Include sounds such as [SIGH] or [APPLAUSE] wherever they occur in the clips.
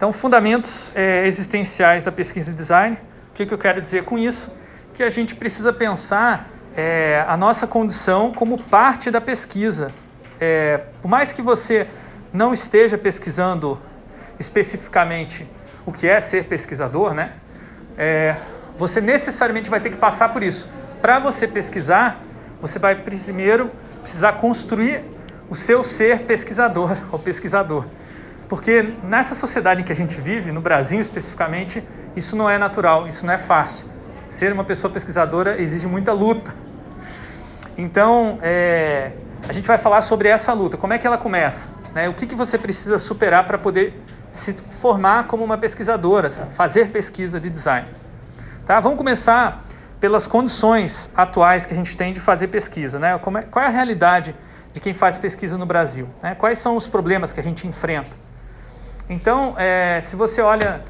Então, fundamentos é, existenciais da pesquisa e design. O que, que eu quero dizer com isso? Que a gente precisa pensar é, a nossa condição como parte da pesquisa. É, por mais que você não esteja pesquisando especificamente o que é ser pesquisador, né? É, você necessariamente vai ter que passar por isso. Para você pesquisar, você vai primeiro precisar construir o seu ser pesquisador [LAUGHS] ou pesquisador. Porque nessa sociedade em que a gente vive, no Brasil especificamente, isso não é natural, isso não é fácil. Ser uma pessoa pesquisadora exige muita luta. Então, é, a gente vai falar sobre essa luta, como é que ela começa, né? o que, que você precisa superar para poder se formar como uma pesquisadora, fazer pesquisa de design. Tá? Vamos começar pelas condições atuais que a gente tem de fazer pesquisa. Né? É, qual é a realidade de quem faz pesquisa no Brasil? Né? Quais são os problemas que a gente enfrenta? Então, é, se você olha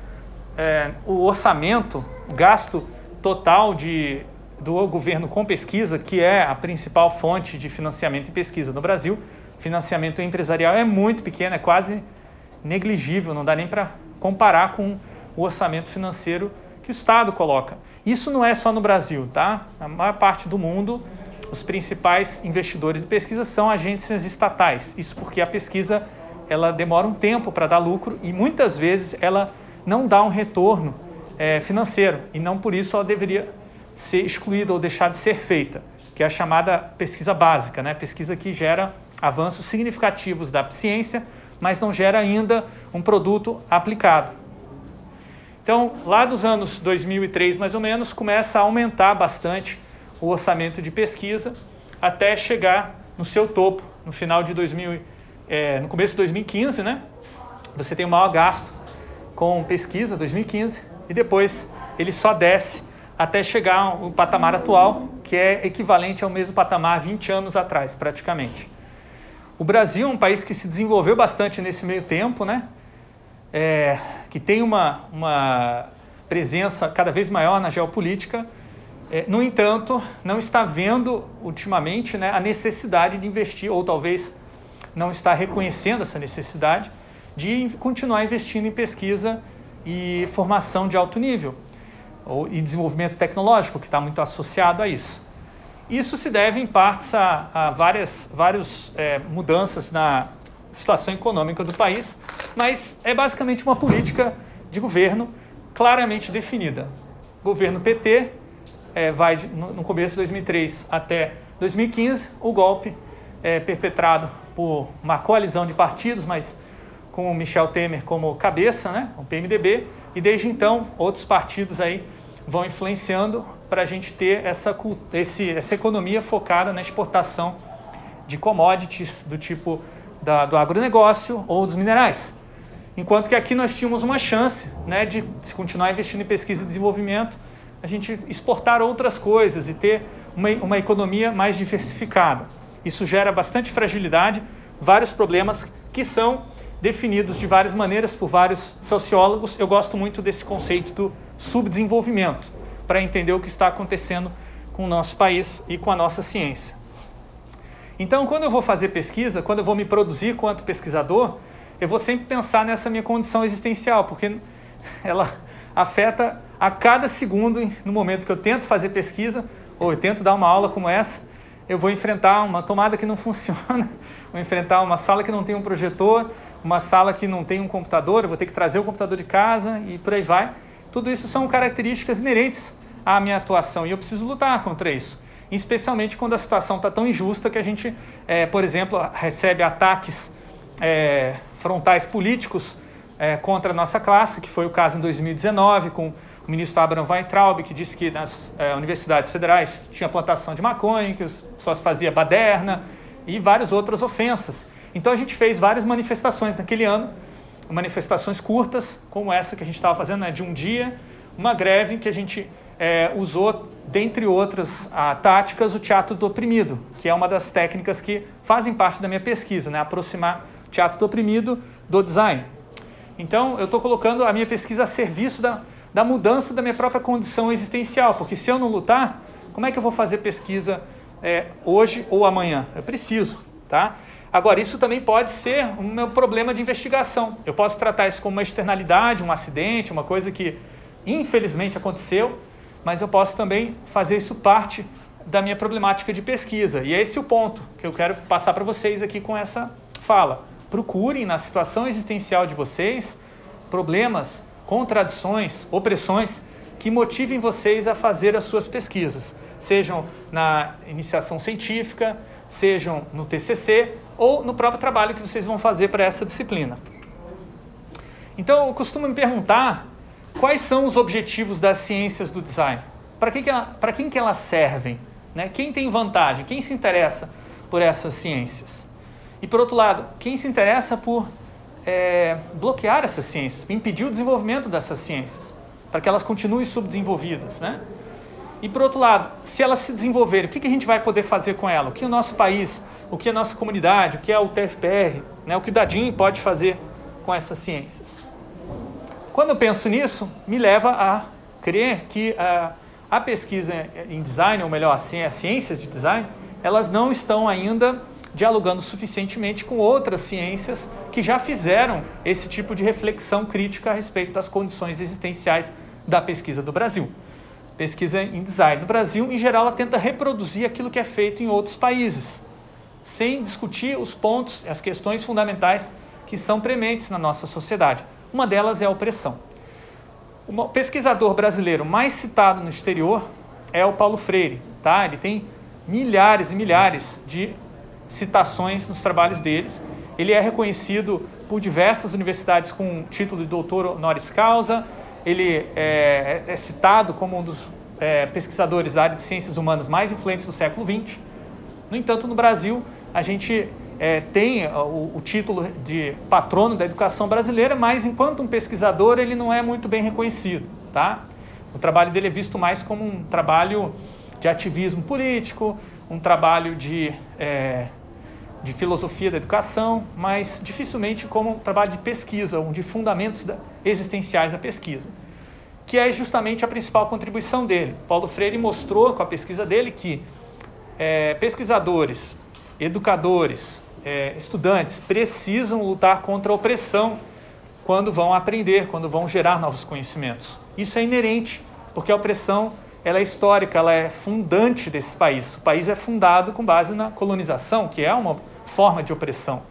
é, o orçamento, o gasto total de, do governo com pesquisa, que é a principal fonte de financiamento em pesquisa no Brasil, financiamento empresarial é muito pequeno, é quase negligível, não dá nem para comparar com o orçamento financeiro que o Estado coloca. Isso não é só no Brasil, tá? Na maior parte do mundo, os principais investidores de pesquisa são agências estatais. Isso porque a pesquisa ela demora um tempo para dar lucro e muitas vezes ela não dá um retorno é, financeiro e não por isso ela deveria ser excluída ou deixar de ser feita, que é a chamada pesquisa básica, né? Pesquisa que gera avanços significativos da ciência mas não gera ainda um produto aplicado. Então, lá dos anos 2003 mais ou menos, começa a aumentar bastante o orçamento de pesquisa até chegar no seu topo no final de 2000, é, no começo de 2015, né? Você tem o maior gasto com pesquisa, 2015, e depois ele só desce até chegar ao patamar atual, que é equivalente ao mesmo patamar 20 anos atrás, praticamente. O Brasil é um país que se desenvolveu bastante nesse meio tempo, né? É, que tem uma, uma presença cada vez maior na geopolítica. É, no entanto, não está vendo ultimamente né, a necessidade de investir, ou talvez não está reconhecendo essa necessidade de continuar investindo em pesquisa e formação de alto nível, ou, e desenvolvimento tecnológico, que está muito associado a isso. Isso se deve, em partes, a, a várias, várias é, mudanças na situação econômica do país, mas é basicamente uma política de governo claramente definida. Governo PT é, vai de, no, no, começo de 2003 até 2015, o golpe é perpetrado por uma coalizão de partidos, mas com o Michel Temer como cabeça, né, o PMDB, e desde então outros partidos aí vão influenciando para a gente ter essa, esse, essa economia focada na exportação de commodities do tipo da, do agronegócio ou dos minerais. Enquanto que aqui nós tínhamos uma chance né, de se continuar investindo em pesquisa e desenvolvimento, a gente exportar outras coisas e ter uma, uma economia mais diversificada. Isso gera bastante fragilidade, vários problemas que são definidos de várias maneiras por vários sociólogos. Eu gosto muito desse conceito do subdesenvolvimento para entender o que está acontecendo com o nosso país e com a nossa ciência. Então, quando eu vou fazer pesquisa, quando eu vou me produzir quanto pesquisador, eu vou sempre pensar nessa minha condição existencial, porque ela afeta a cada segundo no momento que eu tento fazer pesquisa ou eu tento dar uma aula como essa, eu vou enfrentar uma tomada que não [LAUGHS] funciona, vou enfrentar uma sala que não tem um projetor, uma sala que não tem um computador, eu vou ter que trazer o computador de casa e por aí vai. Tudo isso são características inerentes à minha atuação e eu preciso lutar contra isso. Especialmente quando a situação está tão injusta que a gente, é, por exemplo, recebe ataques é, frontais políticos é, contra a nossa classe, que foi o caso em 2019 com ministro Abraham Weintraub, que disse que nas é, universidades federais tinha plantação de maconha, que só se fazia baderna e várias outras ofensas. Então a gente fez várias manifestações naquele ano, manifestações curtas, como essa que a gente estava fazendo, né, de um dia, uma greve que a gente é, usou, dentre outras a, táticas, o teatro do oprimido, que é uma das técnicas que fazem parte da minha pesquisa, né? aproximar o teatro do oprimido do design. Então, eu estou colocando a minha pesquisa a serviço da, da mudança da minha própria condição existencial, porque se eu não lutar, como é que eu vou fazer pesquisa é, hoje ou amanhã? Eu preciso, tá? Agora, isso também pode ser um meu problema de investigação. Eu posso tratar isso como uma externalidade, um acidente, uma coisa que infelizmente aconteceu, mas eu posso também fazer isso parte da minha problemática de pesquisa. E é esse o ponto que eu quero passar para vocês aqui com essa fala. Procurem na situação existencial de vocês problemas, contradições, opressões que motivem vocês a fazer as suas pesquisas, sejam na iniciação científica, sejam no TCC ou no próprio trabalho que vocês vão fazer para essa disciplina. Então, eu costumo me perguntar quais são os objetivos das ciências do design. Para quem, que ela, quem que elas servem? Né? Quem tem vantagem? Quem se interessa por essas ciências? E por outro lado, quem se interessa por é, bloquear essas ciências, impedir o desenvolvimento dessas ciências, para que elas continuem subdesenvolvidas, né? E por outro lado, se elas se desenvolverem, o que, que a gente vai poder fazer com ela? O que o nosso país, o que a nossa comunidade, o que é o TFPR, né? o que o Dadim pode fazer com essas ciências? Quando eu penso nisso, me leva a crer que a, a pesquisa em design, ou melhor, as ciências de design, elas não estão ainda dialogando suficientemente com outras ciências que já fizeram esse tipo de reflexão crítica a respeito das condições existenciais da pesquisa do Brasil. Pesquisa em design no Brasil, em geral, ela tenta reproduzir aquilo que é feito em outros países, sem discutir os pontos, as questões fundamentais que são prementes na nossa sociedade. Uma delas é a opressão. O pesquisador brasileiro mais citado no exterior é o Paulo Freire. Tá? Ele tem milhares e milhares de citações nos trabalhos deles. Ele é reconhecido por diversas universidades com título de doutor honoris causa. Ele é, é citado como um dos é, pesquisadores da área de ciências humanas mais influentes do século XX. No entanto, no Brasil, a gente é, tem o, o, título de patrono da educação brasileira, mas enquanto um pesquisador, ele não é muito bem reconhecido. Tá? O trabalho dele é visto mais como um trabalho de ativismo político, um trabalho de é, de filosofia da educação, mas dificilmente como trabalho de pesquisa, um de fundamentos existenciais da pesquisa, que é justamente a principal contribuição dele. Paulo Freire mostrou com a pesquisa dele que é, pesquisadores, educadores, é, estudantes precisam lutar contra a opressão quando vão aprender, quando vão gerar novos conhecimentos. Isso é inerente, porque a opressão ela é histórica, ela é fundante desse país. O país é fundado com base na colonização, que é uma forma de opressão.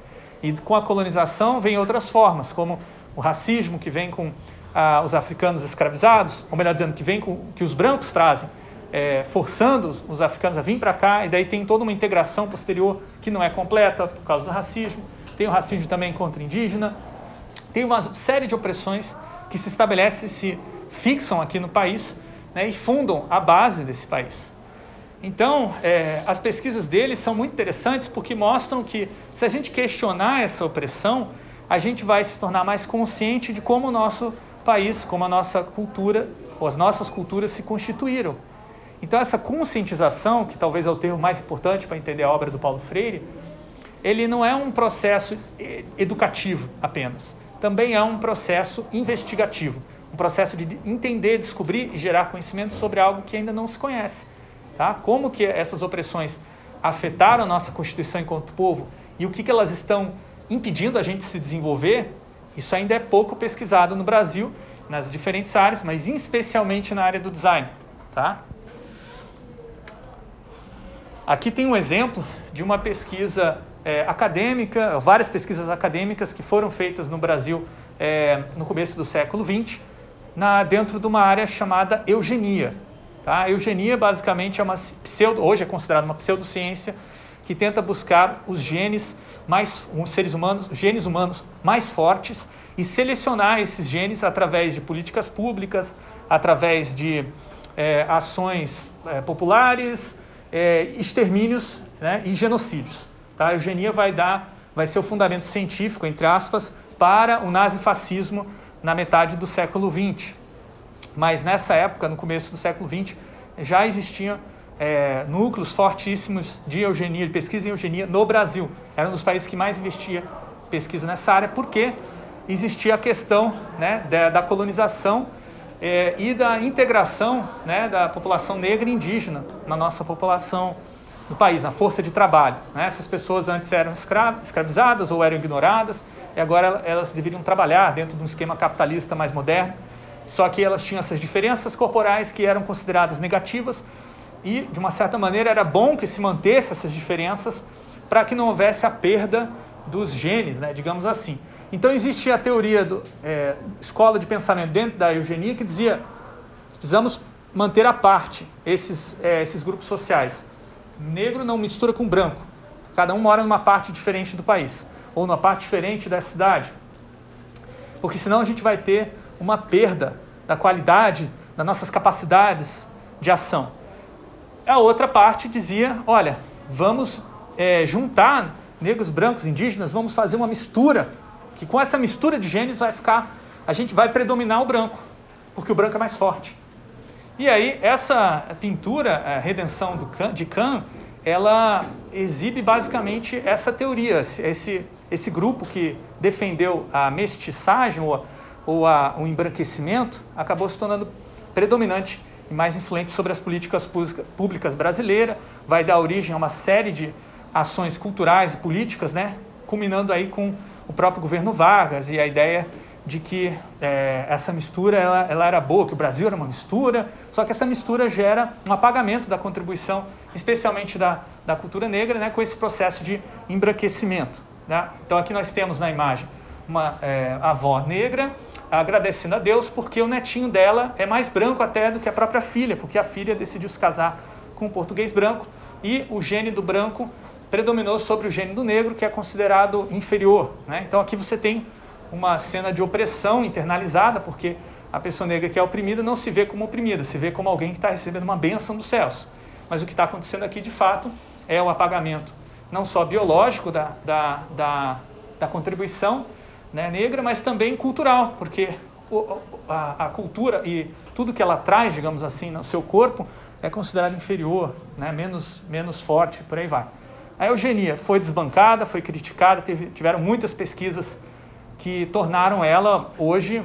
E com a colonização vem outras formas, como o racismo que vem com ah, os africanos escravizados, ou melhor dizendo, que vem com que os brancos trazem, é, forçando os, os, africanos a vir para cá, e daí tem toda uma integração posterior que não é completa por causa do racismo. Tem o racismo também contra indígena. Tem uma série de opressões que se estabelecem, se fixam aqui no país né, e fundam a base desse país. Então, é, as pesquisas deles são muito interessantes porque mostram que, se a gente questionar essa opressão, a gente vai se tornar mais consciente de como o nosso país, como a nossa cultura, ou as nossas culturas se constituíram. Então, essa conscientização, que talvez é o termo mais importante para entender a obra do Paulo Freire, ele não é um processo educativo apenas, também é um processo investigativo, um processo de entender, descobrir e gerar conhecimento sobre algo que ainda não se conhece. Tá? Como que essas opressões afetaram a nossa Constituição enquanto povo e o que, que elas estão impedindo a gente de se desenvolver, isso ainda é pouco pesquisado no Brasil, nas diferentes áreas, mas especialmente na área do design. Tá? Aqui tem um exemplo de uma pesquisa é, acadêmica, várias pesquisas acadêmicas que foram feitas no Brasil é, no começo do século XX, na, dentro de uma área chamada eugenia. Tá? A eugenia basicamente é uma pseudo, hoje é considerada uma pseudociência que tenta buscar os genes mais os seres humanos, genes humanos mais fortes e selecionar esses genes através de políticas públicas, através de é, ações é, populares, é, extermínios né, e genocídios. Tá? A eugenia vai dar, vai ser o fundamento científico, entre aspas, para o nazifascismo na metade do século XX. Mas nessa época, no começo do século XX, já existiam é, núcleos fortíssimos de eugenia, de pesquisa em eugenia no Brasil. Era um dos países que mais investia pesquisa nessa área, porque existia a questão né, da, da colonização é, e da integração né, da população negra e indígena na nossa população no país, na força de trabalho. Né? Essas pessoas antes eram escravizadas ou eram ignoradas, e agora elas deveriam trabalhar dentro de um esquema capitalista mais moderno. Só que elas tinham essas diferenças corporais que eram consideradas negativas, e de uma certa maneira era bom que se mantesse essas diferenças para que não houvesse a perda dos genes, né? digamos assim. Então existia a teoria do é, escola de pensamento dentro da eugenia que dizia precisamos manter à parte esses, é, esses grupos sociais. Negro não mistura com branco. Cada um mora numa parte diferente do país ou numa parte diferente da cidade. Porque senão a gente vai ter uma perda da qualidade das nossas capacidades de ação. A outra parte dizia: olha, vamos é, juntar negros, brancos, indígenas, vamos fazer uma mistura, que com essa mistura de genes vai ficar, a gente vai predominar o branco, porque o branco é mais forte. E aí, essa pintura, a Redenção do de Kahn, ela exibe basicamente essa teoria, esse, esse grupo que defendeu a mestiçagem ou, ou a, o embranquecimento acabou se tornando predominante e mais influente sobre as políticas públicas brasileiras, vai dar origem a uma série de ações culturais e políticas, né, culminando aí com o próprio governo Vargas e a ideia de que é, essa mistura ela, ela, era boa, que o Brasil era uma mistura, só que essa mistura gera um apagamento da contribuição, especialmente da, da cultura negra, né, com esse processo de embranquecimento. Né? Então aqui nós temos na imagem uma é, avó negra agradecendo a Deus porque o netinho dela é mais branco até do que a própria filha, porque a filha decidiu se casar com um português branco e o gene do branco predominou sobre o gene do negro, que é considerado inferior. Né? Então aqui você tem uma cena de opressão internalizada, porque a pessoa negra que é oprimida não se vê como oprimida, se vê como alguém que está recebendo uma benção dos céus. Mas o que está acontecendo aqui, de fato, é o apagamento, não só biológico da, da, da, da contribuição né, negra, mas também cultural, porque a, a, cultura e tudo que ela traz, digamos assim, no seu corpo é considerado inferior, né, menos, menos forte, por aí vai. A eugenia foi desbancada, foi criticada, teve, tiveram muitas pesquisas que tornaram ela hoje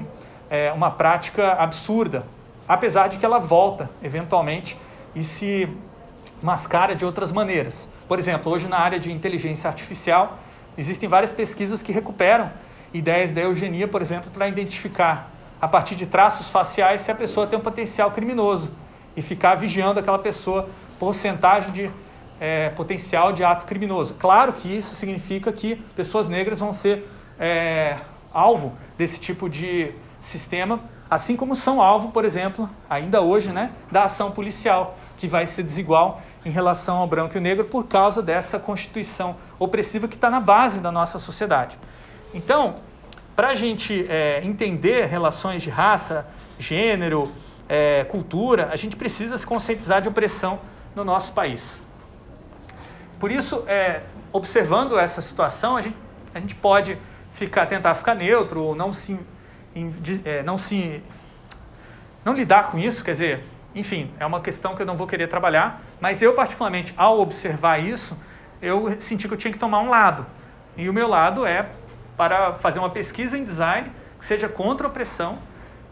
é, uma prática absurda, apesar de que ela volta eventualmente e se mascara de outras maneiras. Por exemplo, hoje na área de inteligência artificial existem várias pesquisas que recuperam ideias da eugenia, por exemplo, para identificar a partir de traços faciais se a pessoa tem um potencial criminoso e ficar vigiando aquela pessoa porcentagem de é, potencial de ato criminoso. Claro que isso significa que pessoas negras vão ser é, alvo desse tipo de sistema, assim como são alvo, por exemplo, ainda hoje, né, da ação policial, que vai ser desigual em relação ao branco e o negro por causa dessa constituição opressiva que está na base da nossa sociedade. Então, para a gente é, entender relações de raça, gênero, é, cultura, a gente precisa se conscientizar de opressão no nosso país. Por isso, é, observando essa situação, a gente, a gente pode ficar, tentar ficar neutro ou não se, é, não se não lidar com isso, quer dizer, enfim, é uma questão que eu não vou querer trabalhar, mas eu particularmente, ao observar isso, eu senti que eu tinha que tomar um lado. E o meu lado é para fazer uma pesquisa em design que seja contra a opressão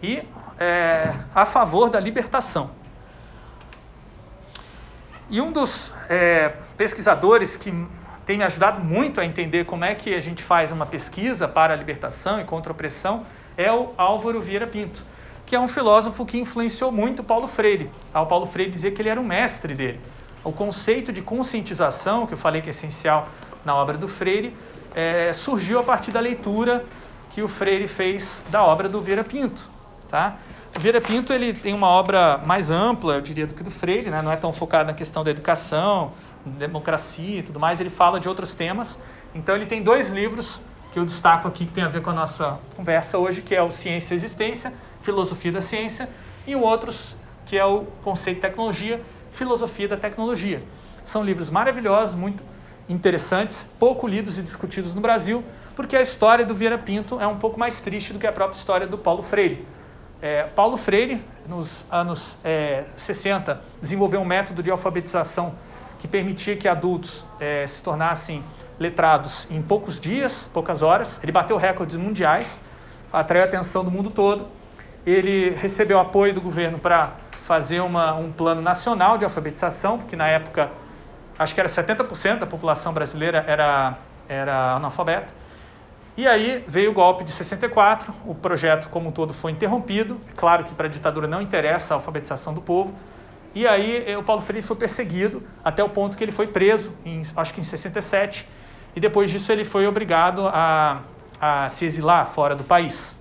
e é, a favor da libertação. E um dos é, pesquisadores que tem me ajudado muito a entender como é que a gente faz uma pesquisa para a libertação e contra a opressão é o Álvaro Vieira Pinto, que é um filósofo que influenciou muito Paulo Freire. O Paulo Freire dizia que ele era um mestre dele. O conceito de conscientização, que eu falei que é essencial na obra do Freire, é, surgiu a partir da leitura que o Freire fez da obra do Vieira Pinto. Tá? O Vieira Pinto ele tem uma obra mais ampla, eu diria, do que do Freire, né? não é tão focado na questão da educação, democracia e tudo mais, ele fala de outros temas. Então ele tem dois livros que eu destaco aqui que tem a ver com a nossa conversa hoje, que é o Ciência e Existência, Filosofia da Ciência, e o outro que é o Conceito de Tecnologia, Filosofia da Tecnologia. São livros maravilhosos, muito interessantes, pouco lidos e discutidos no Brasil, porque a história do Vieira Pinto é um pouco mais triste do que a própria história do Paulo Freire. É, Paulo Freire, nos anos é, 60, desenvolveu um método de alfabetização que permitia que adultos é, se tornassem letrados em poucos dias, poucas horas. Ele bateu recordes mundiais, atraiu a atenção do mundo todo. Ele recebeu apoio do governo para fazer uma, um plano nacional de alfabetização, porque na época acho que era 70% da população brasileira era, era analfabeta. E aí veio o golpe de 64, o projeto como um todo foi interrompido. Claro que para a ditadura não interessa a alfabetização do povo. E aí eh, o Paulo Freire foi perseguido até o ponto que ele foi preso, em, acho que em 67, e depois disso ele foi obrigado a, a se exilar fora do país.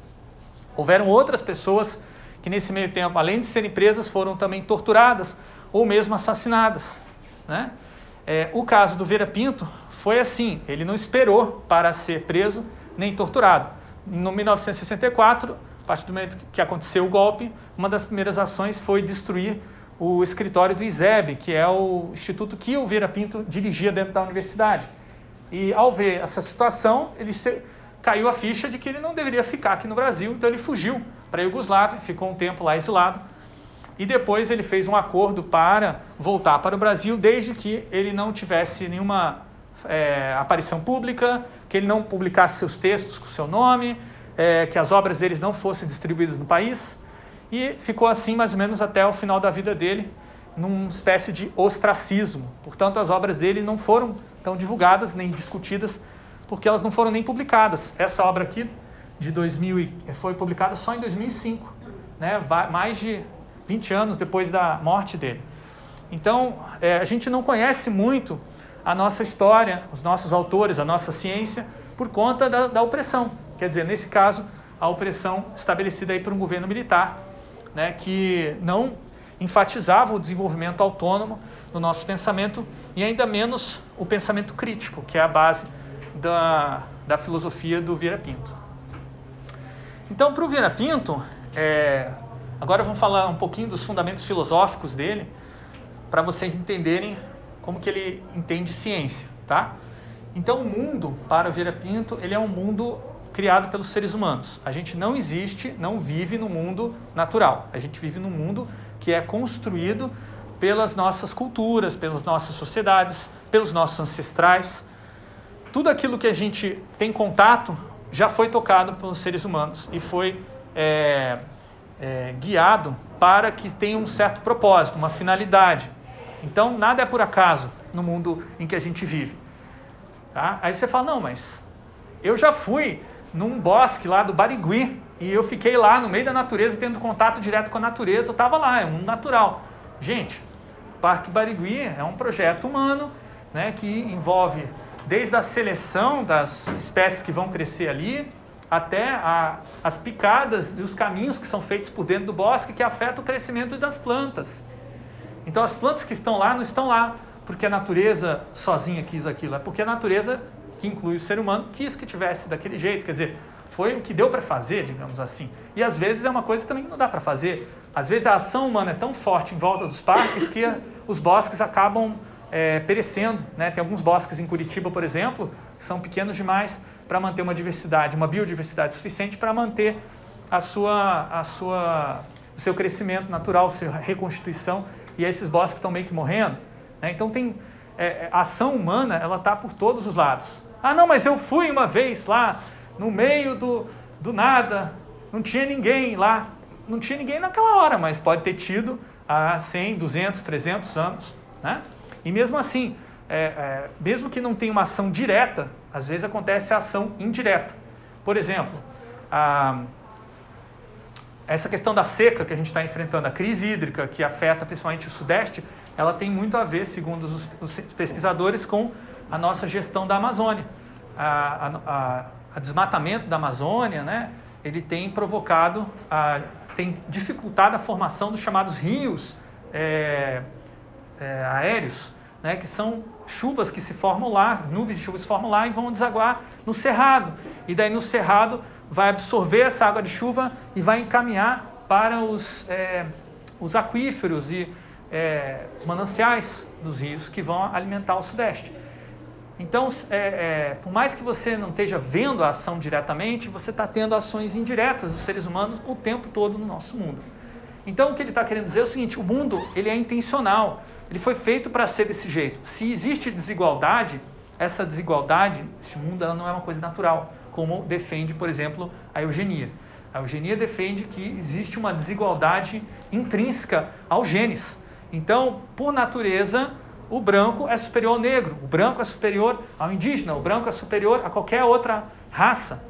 Houveram outras pessoas que nesse meio tempo, além de serem presas, foram também torturadas ou mesmo assassinadas. Né? É, o caso do Vera Pinto foi assim, ele não esperou para ser preso nem torturado. No 1964, a partir do momento que aconteceu o golpe, uma das primeiras ações foi destruir o escritório do ISEB, que é o instituto que o Vera Pinto dirigia dentro da universidade. E ao ver essa situação, ele se, caiu a ficha de que ele não deveria ficar aqui no Brasil, então ele fugiu para a Iugoslávia, ficou um tempo lá exilado. E depois ele fez um acordo para voltar para o Brasil, desde que ele não tivesse nenhuma é, aparição pública, que ele não publicasse seus textos com seu nome, é, que as obras deles não fossem distribuídas no país. E ficou assim mais ou menos até o final da vida dele, numa espécie de ostracismo. Portanto, as obras dele não foram tão divulgadas nem discutidas, porque elas não foram nem publicadas. Essa obra aqui de 2000 foi publicada só em 2005, né? mais de 20 anos depois da morte dele. Então, é, a gente não conhece muito a nossa história, os nossos autores, a nossa ciência, por conta da, da opressão. Quer dizer, nesse caso, a opressão estabelecida aí por um governo militar, né, que não enfatizava o desenvolvimento autônomo no nosso pensamento e ainda menos o pensamento crítico, que é a base da, da filosofia do Vieira Pinto. Então, para o Vieira Pinto, é, agora vamos falar um pouquinho dos fundamentos filosóficos dele, para vocês entenderem como que ele entende ciência, tá? Então, o mundo, para o Vieira Pinto, ele é um mundo criado pelos seres humanos. A gente não existe, não vive no mundo natural. A gente vive num mundo que é construído pelas nossas culturas, pelas nossas sociedades, pelos nossos ancestrais. Tudo aquilo que a gente tem contato já foi tocado pelos seres humanos e foi é, é, guiado para que tenha um certo propósito, uma finalidade. Então, nada é por acaso no mundo em que a gente vive. Tá? Aí você fala, não, mas eu já fui num bosque lá do Barigui e eu fiquei lá no meio da natureza, tendo contato direto com a natureza, eu estava lá, é um mundo natural. Gente, o Parque Barigui é um projeto humano né, que envolve desde a seleção das espécies que vão crescer ali, até a, as picadas e os caminhos que são feitos por dentro do bosque que afetam o crescimento das plantas. Então as plantas que estão lá não estão lá porque a natureza sozinha quis aquilo, é porque a natureza, que inclui o ser humano, quis que tivesse daquele jeito. Quer dizer, foi o que deu para fazer, digamos assim. E às vezes é uma coisa também que não dá para fazer. Às vezes a ação humana é tão forte em volta dos parques que os bosques acabam é, perecendo. Né? Tem alguns bosques em Curitiba, por exemplo, que são pequenos demais para manter uma diversidade, uma biodiversidade suficiente para manter a sua, a sua, o seu crescimento natural, sua reconstituição e esses bosques estão meio que morrendo. Né? Então tem é, é a ação humana, ela está por todos os lados. Ah, não, mas eu fui uma vez lá no meio do, do nada, não tinha ninguém lá. Não tinha ninguém naquela hora, mas pode ter tido há 100, 200, 300 anos. Né? E mesmo assim, é, é, mesmo que não tenha uma ação direta, às vezes acontece a ação indireta. Por exemplo, a, essa questão da seca que a gente está enfrentando, a crise hídrica que afeta principalmente o Sudeste, ela tem muito a ver, segundo os, os pesquisadores, com a nossa gestão da Amazônia. A desmatamento da Amazônia, né, ele tem provocado, a, tem dificultado a formação dos chamados rios é, é, aéreos, né, que são chuvas que se formam lá, nuvens de chuva se formam lá e vão desaguar no cerrado. E daí no cerrado vai absorver essa água de chuva e vai encaminhar para os, é, os aquíferos e é, os mananciais dos rios que vão alimentar o Sudeste. Então, é, é, por mais que você não esteja vendo a ação diretamente, você está tendo ações indiretas dos seres humanos o tempo todo no nosso mundo. Então, o que ele está querendo dizer é o seguinte: o mundo ele é intencional, ele foi feito para ser desse jeito. Se existe desigualdade, essa desigualdade, este mundo, ela não é uma coisa natural como defende, por exemplo, a eugenia. A eugenia defende que existe uma desigualdade intrínseca aos genes. Então, por natureza, o branco é superior ao negro, o branco é superior ao indígena, o branco é superior a qualquer outra raça.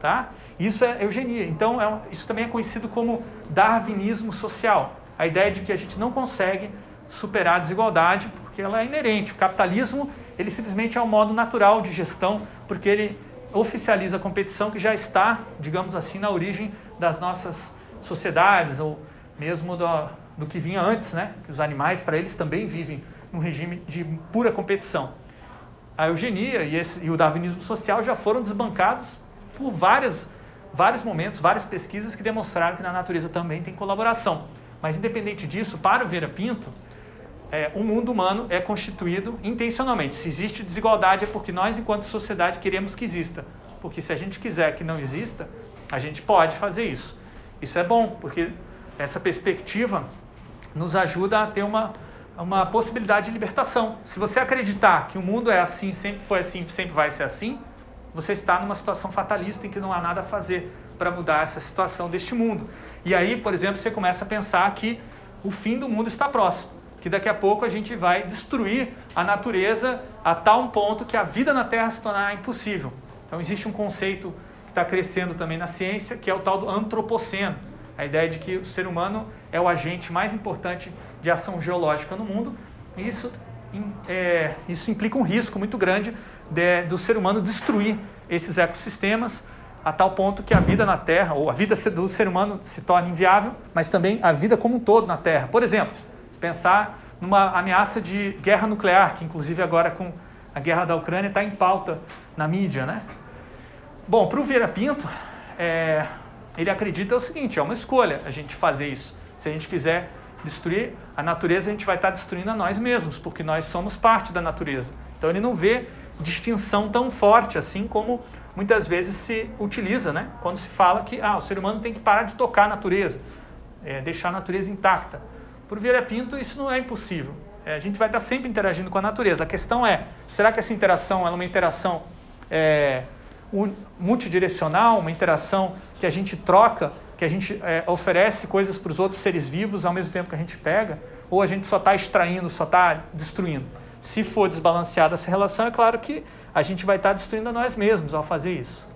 Tá? Isso é eugenia. Então, é, isso também é conhecido como darwinismo social. A ideia de que a gente não consegue superar a desigualdade porque ela é inerente. O capitalismo, ele simplesmente é um modo natural de gestão, porque ele oficializa a competição que já está, digamos assim, na origem das nossas sociedades, ou mesmo do, do que vinha antes, né? Que os animais, para eles, também vivem num regime de pura competição. A eugenia e, esse, e o darwinismo social já foram desbancados por várias, vários momentos, várias pesquisas que demonstraram que na natureza também tem colaboração. Mas, independente disso, para o Vera Pinto, é, o mundo humano é constituído intencionalmente. Se existe desigualdade é porque nós, enquanto sociedade, queremos que exista. Porque se a gente quiser que não exista, a gente pode fazer isso. Isso é bom, porque essa perspectiva nos ajuda a ter uma uma possibilidade de libertação. Se você acreditar que o mundo é assim, sempre foi assim, sempre vai ser assim, você está numa situação fatalista em que não há nada a fazer para mudar essa situação deste mundo. E aí, por exemplo, você começa a pensar que o fim do mundo está próximo, que daqui a pouco a gente vai destruir a natureza a tal ponto que a vida na Terra se tornará impossível. Então existe um conceito que está crescendo também na ciência, que é o tal do antropoceno, a ideia de que o ser humano é o agente mais importante de ação geológica no mundo. E isso, é, isso implica um risco muito grande de, do ser humano destruir esses ecossistemas a tal ponto que a vida na Terra, ou a vida do ser humano se torna inviável, mas também a vida como um todo na Terra. Por exemplo, pensar numa ameaça de guerra nuclear, que inclusive agora com a guerra da Ucrânia está em pauta na mídia, né? Bom, para o Vieira Pinto, é, ele acredita o seguinte, é uma escolha a gente fazer isso. Se a gente quiser destruir a natureza, a gente vai estar destruindo a nós mesmos, porque nós somos parte da natureza. Então ele não vê distinção tão forte assim como muitas vezes se utiliza, né? Quando se fala que ah, o ser humano tem que parar de tocar a natureza, é, deixar a natureza intacta. Por Vieira Pinto, isso não é impossível. É, a gente vai estar sempre interagindo com a natureza. A questão é, será que essa interação é uma interação é, multidirecional, uma interação que a gente troca que a gente é, oferece coisas para os outros seres vivos ao mesmo tempo que a gente pega, ou a gente só está extraindo, só está destruindo. Se for desbalanceada essa relação, é claro que a gente vai estar destruindo a nós mesmos ao fazer isso.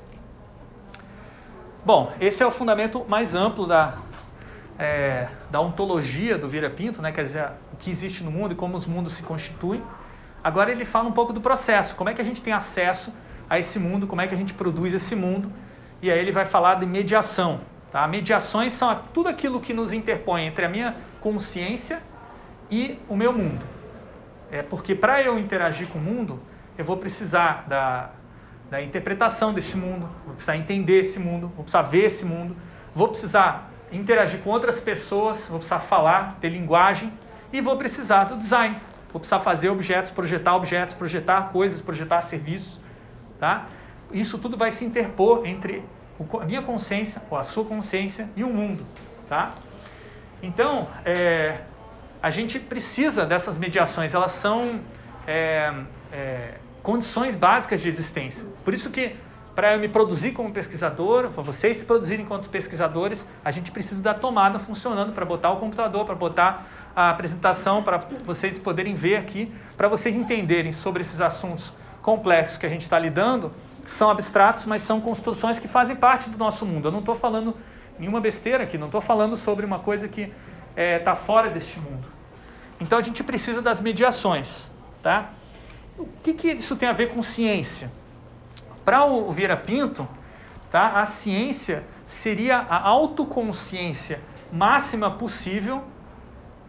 Bom, esse é o fundamento mais amplo da, é, da ontologia do Vira Pinto, né? quer dizer, o que existe no mundo e como os mundos se constituem. Agora ele fala um pouco do processo, como é que a gente tem acesso a esse mundo, como é que a gente produz esse mundo, e aí ele vai falar de mediação. Tá? Mediações são tudo aquilo que nos interpõe entre a minha consciência e o meu mundo. É porque para eu interagir com o mundo, eu vou precisar da, da interpretação deste mundo, vou precisar entender esse mundo, vou precisar ver esse mundo, vou precisar interagir com outras pessoas, vou precisar falar, ter linguagem e vou precisar do design. Vou precisar fazer objetos, projetar objetos, projetar coisas, projetar serviços. Tá? Isso tudo vai se interpor entre a minha consciência, ou a sua consciência e o mundo, tá? Então, é, a gente precisa dessas mediações, elas são é, é, condições básicas de existência. Por isso que, para eu me produzir como pesquisador, para vocês se produzirem enquanto pesquisadores, a gente precisa da tomada funcionando para botar o computador, para botar a apresentação, para vocês poderem ver aqui, para vocês entenderem sobre esses assuntos complexos que a gente está lidando, são abstratos, mas são construções que fazem parte do nosso mundo. Eu não estou falando nenhuma besteira aqui, não estou falando sobre uma coisa que está é, tá fora deste mundo. Então a gente precisa das mediações. Tá? O que, que isso tem a ver com ciência? Para o Vieira Pinto, tá, a ciência seria a autoconsciência máxima possível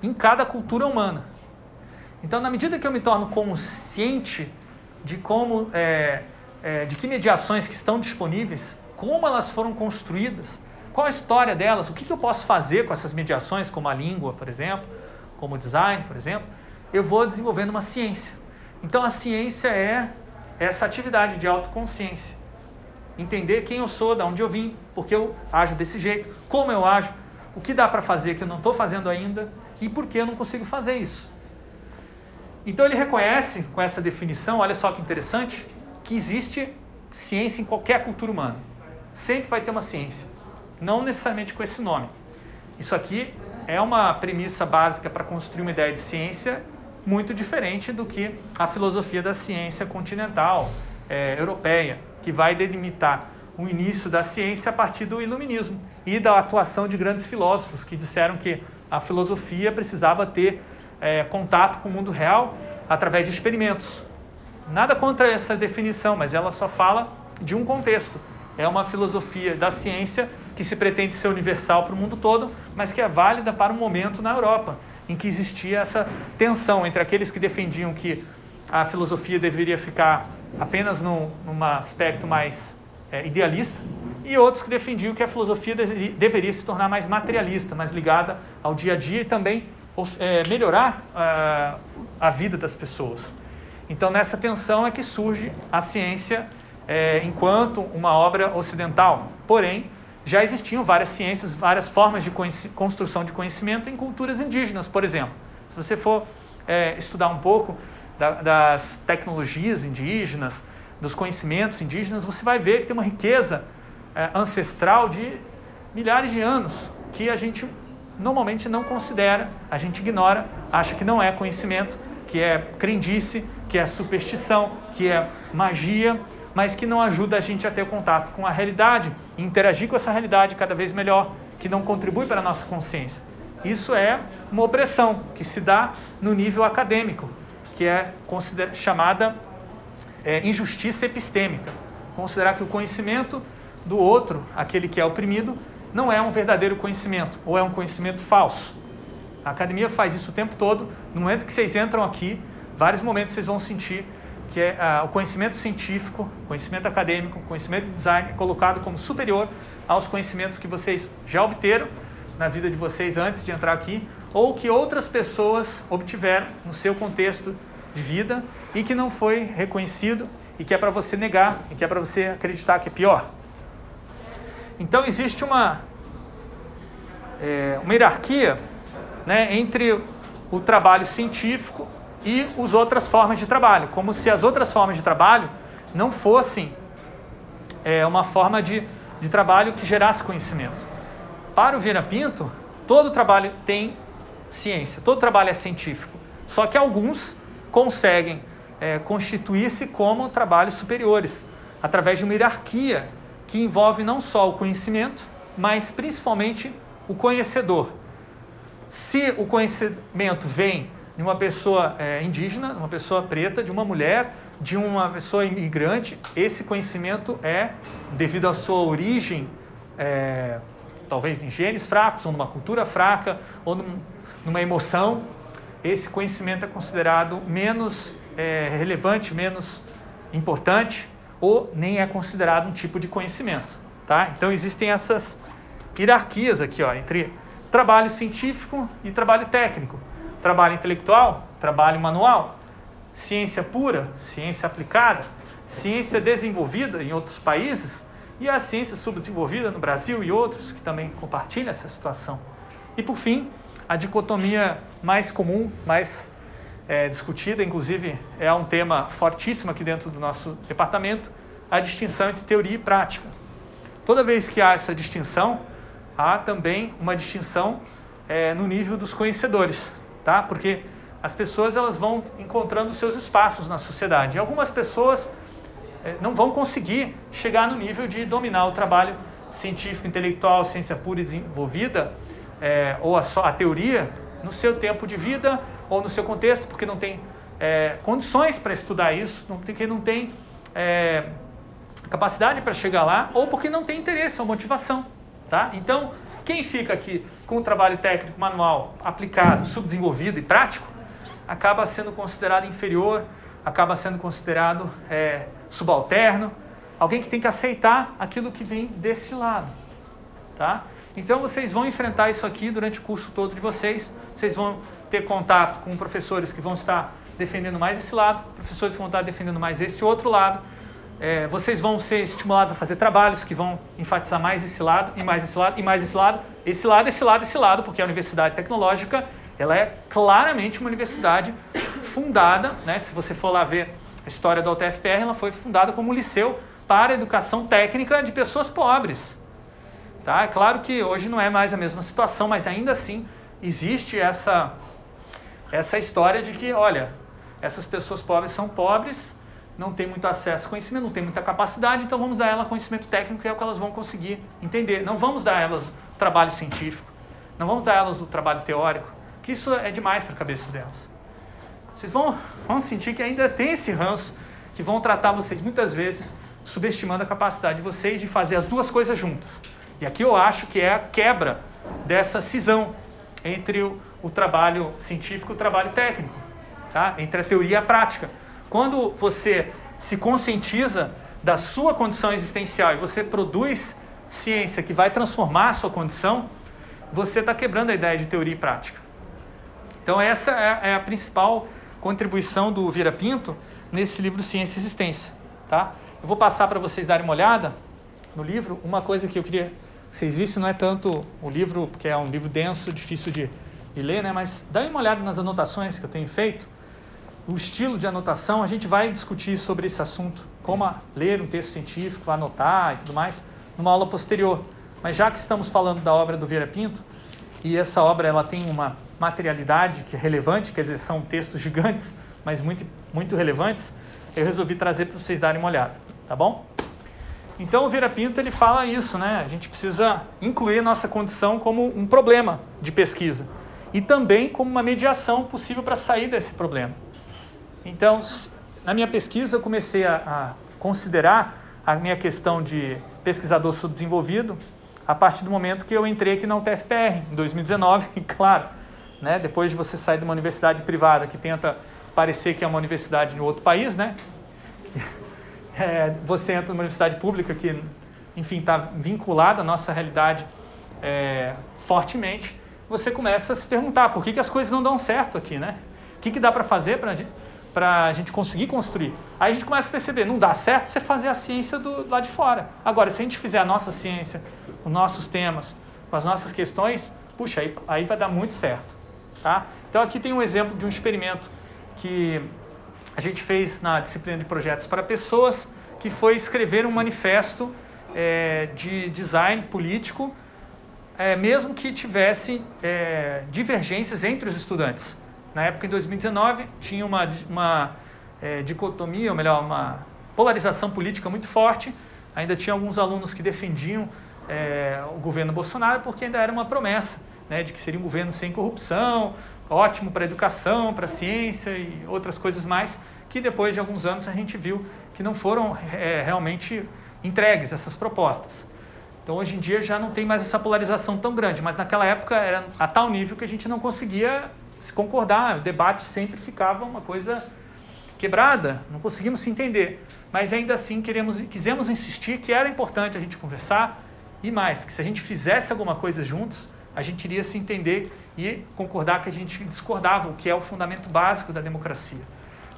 em cada cultura humana. Então, na medida que eu me torno consciente de como é, é, de que mediações que estão disponíveis, como elas foram construídas, qual a história delas, o que, que eu posso fazer com essas mediações, como a língua, por exemplo, como design, por exemplo, eu vou desenvolvendo uma ciência. Então a ciência é essa atividade de autoconsciência. Entender quem eu sou, de onde eu vim, porque eu ajo desse jeito, como eu ajo, o que dá para fazer que eu não estou fazendo ainda e por que eu não consigo fazer isso. Então ele reconhece com essa definição, olha só que interessante, que existe ciência em qualquer cultura humana. Sempre vai ter uma ciência. Não necessariamente com esse nome. Isso aqui é uma premissa básica para construir uma ideia de ciência muito diferente do que a filosofia da ciência continental é, europeia, que vai delimitar o início da ciência a partir do iluminismo e da atuação de grandes filósofos que disseram que a filosofia precisava ter é, contato com o mundo real através de experimentos. Nada contra essa definição, mas ela só fala de um contexto. É uma filosofia da ciência que se pretende ser universal para o mundo todo, mas que é válida para o momento na Europa, em que existia essa tensão entre aqueles que defendiam que a filosofia deveria ficar apenas num, num aspecto mais é, idealista, e outros que defendiam que a filosofia de, deveria se tornar mais materialista, mais ligada ao dia a dia e também é, melhorar a, a vida das pessoas. Então, nessa tensão é que surge a ciência é, enquanto uma obra ocidental. Porém, já existiam várias ciências, várias formas de construção de conhecimento em culturas indígenas, por exemplo. Se você for é, estudar um pouco da, das tecnologias indígenas, dos conhecimentos indígenas, você vai ver que tem uma riqueza é, ancestral de milhares de anos que a gente normalmente não considera, a gente ignora, acha que não é conhecimento, que é crendice, que é superstição, que é magia mas que não ajuda a gente a ter contato com a realidade interagir com essa realidade cada vez melhor, que não contribui para a nossa consciência. Isso é uma opressão que se dá no nível acadêmico, que é chamada é, injustiça epistêmica. Considerar que o conhecimento do outro, aquele que é oprimido, não é um verdadeiro conhecimento, ou é um conhecimento falso. A academia faz isso o tempo todo. No momento que vocês entram aqui, vários momentos vocês vão sentir que é ah, o conhecimento científico, conhecimento acadêmico, conhecimento de design colocado como superior aos conhecimentos que vocês já obteram na vida de vocês antes de entrar aqui, ou que outras pessoas obtiveram no seu contexto de vida e que não foi reconhecido e que é para você negar e que é para você acreditar que é pior. Então existe uma, é, uma hierarquia né, entre o trabalho científico e as outras formas de trabalho, como se as outras formas de trabalho não fossem é, uma forma de, de trabalho que gerasse conhecimento. Para o Vieira Pinto, todo trabalho tem ciência, todo trabalho é científico, só que alguns conseguem é, constituir-se como trabalhos superiores, através de uma hierarquia que envolve não só o conhecimento, mas principalmente o conhecedor. Se o conhecimento vem de uma pessoa é, indígena, uma pessoa preta, de uma mulher, de uma pessoa imigrante. Esse conhecimento é, devido à sua origem, é, talvez em genes fracos, ou numa cultura fraca, ou num, numa emoção, esse conhecimento é considerado menos é, relevante, menos importante, ou nem é considerado um tipo de conhecimento. Tá? Então existem essas hierarquias aqui ó, entre trabalho científico e trabalho técnico trabalho intelectual, trabalho manual, ciência pura, ciência aplicada, ciência desenvolvida em outros países e a ciência subdesenvolvida no Brasil e outros que também compartilham essa situação. E por fim, a dicotomia mais comum, mais é, discutida, inclusive é um tema fortíssimo aqui dentro do nosso departamento, a distinção entre teoria e prática. Toda vez que há essa distinção, há também uma distinção é, no nível dos conhecedores tá? Porque as pessoas elas vão encontrando seus espaços na sociedade. E algumas pessoas eh, não vão conseguir chegar no nível de dominar o trabalho científico, intelectual, ciência pura e desenvolvida, é, ou a, só, a teoria, no seu tempo de vida ou no seu contexto, porque não tem é, condições para estudar isso, porque não tem capacidade para chegar lá, ou porque não tem interesse ou motivação. Tá? Então, quem fica aqui com o trabalho técnico, manual, aplicado, subdesenvolvido e prático, acaba sendo considerado inferior, acaba sendo considerado é, subalterno, alguém que tem que aceitar aquilo que vem desse lado. Tá? Então vocês vão enfrentar isso aqui durante o curso todo de vocês, vocês vão ter contato com professores que vão estar defendendo mais esse lado, professores que vão estar defendendo mais esse outro lado, é, vocês vão ser estimulados a fazer trabalhos que vão enfatizar mais esse lado, e mais esse lado, e mais esse lado, esse lado, esse lado, esse lado, porque a universidade tecnológica ela é claramente uma universidade fundada, né, se você for lá ver a história da UTFPR, ela foi fundada como um liceu para a educação técnica de pessoas pobres. Tá? É claro que hoje não é mais a mesma situação, mas ainda assim existe essa essa história de que, olha, essas pessoas pobres são pobres, não têm muito acesso ao conhecimento, não têm muita capacidade, então vamos dar elas conhecimento técnico que é o que elas vão conseguir entender. Não vamos dar elas trabalho científico, não vamos dar elas o trabalho teórico, que isso é demais para a cabeça delas. Vocês vão, vão sentir que ainda tem esse ranço, que vão tratar vocês muitas vezes subestimando a capacidade de vocês de fazer as duas coisas juntas. E aqui eu acho que é a quebra dessa cisão entre o, o trabalho científico e o trabalho técnico, tá? entre a teoria e a prática. Quando você se conscientiza da sua condição existencial e você produz ciência que vai transformar a sua condição, você está quebrando a ideia de teoria e prática. Então essa é, é a principal contribuição do Vira Pinto nesse livro Ciência e Existência. Tá? Eu vou passar para vocês darem uma olhada no livro. Uma coisa que eu queria que vocês vissem não é tanto o livro, porque é um livro denso, difícil de, de ler, né? mas dá uma olhada nas anotações que eu tenho feito. O estilo de anotação, a gente vai discutir sobre esse assunto, como ler um texto científico, anotar e tudo mais, numa aula posterior. Mas já que estamos falando da obra do Vieira Pinto, e essa obra ela tem uma materialidade que é relevante, quer dizer, são textos gigantes, mas muito, muito relevantes, eu resolvi trazer para vocês darem uma olhada, tá bom? Então o Vieira Pinto ele fala isso, né? A gente precisa incluir nossa condição como um problema de pesquisa e também como uma mediação possível para sair desse problema. Então, na minha pesquisa eu comecei a, a considerar a minha questão de pesquisador subdesenvolvido a partir do momento que eu entrei aqui na UTFPR, em 2019, e [LAUGHS] claro, né, depois de você sair de uma universidade privada que tenta parecer que é uma universidade em outro país, né? [LAUGHS] É, você entra numa universidade pública que, enfim, está vinculada à nossa realidade é, fortemente, você começa a se perguntar por que, que as coisas não dão certo aqui, né? O que, que dá para fazer para gente, a gente conseguir construir? Aí a gente começa a perceber, não dá certo você fazer a ciência do, lá de fora. Agora, se a gente fizer a nossa ciência, os nossos temas, com as nossas questões, puxa, aí, aí vai dar muito certo. Tá? Então aqui tem um exemplo de um experimento que a gente fez na disciplina de projetos para pessoas, que foi escrever um manifesto é, de design político, é, mesmo que tivesse é, divergências entre os estudantes. Na época, em 2019, tinha uma, uma é, dicotomia, ou melhor, uma polarização política muito forte. Ainda tinha alguns alunos que defendiam é, o governo Bolsonaro porque ainda era uma promessa né, de que seria um governo sem corrupção, ótimo para a educação, para a ciência e outras coisas mais, que depois de alguns anos a gente viu que não foram é, realmente entregues essas propostas. Então hoje em dia já não tem mais essa polarização tão grande, mas naquela época era a tal nível que a gente não conseguia se concordar, o debate sempre ficava uma coisa quebrada, não conseguimos se entender. Mas ainda assim queremos, quisemos insistir que era importante a gente conversar e mais, que se a gente fizesse alguma coisa juntos, a gente iria se entender e concordar que a gente discordava, o que é o fundamento básico da democracia.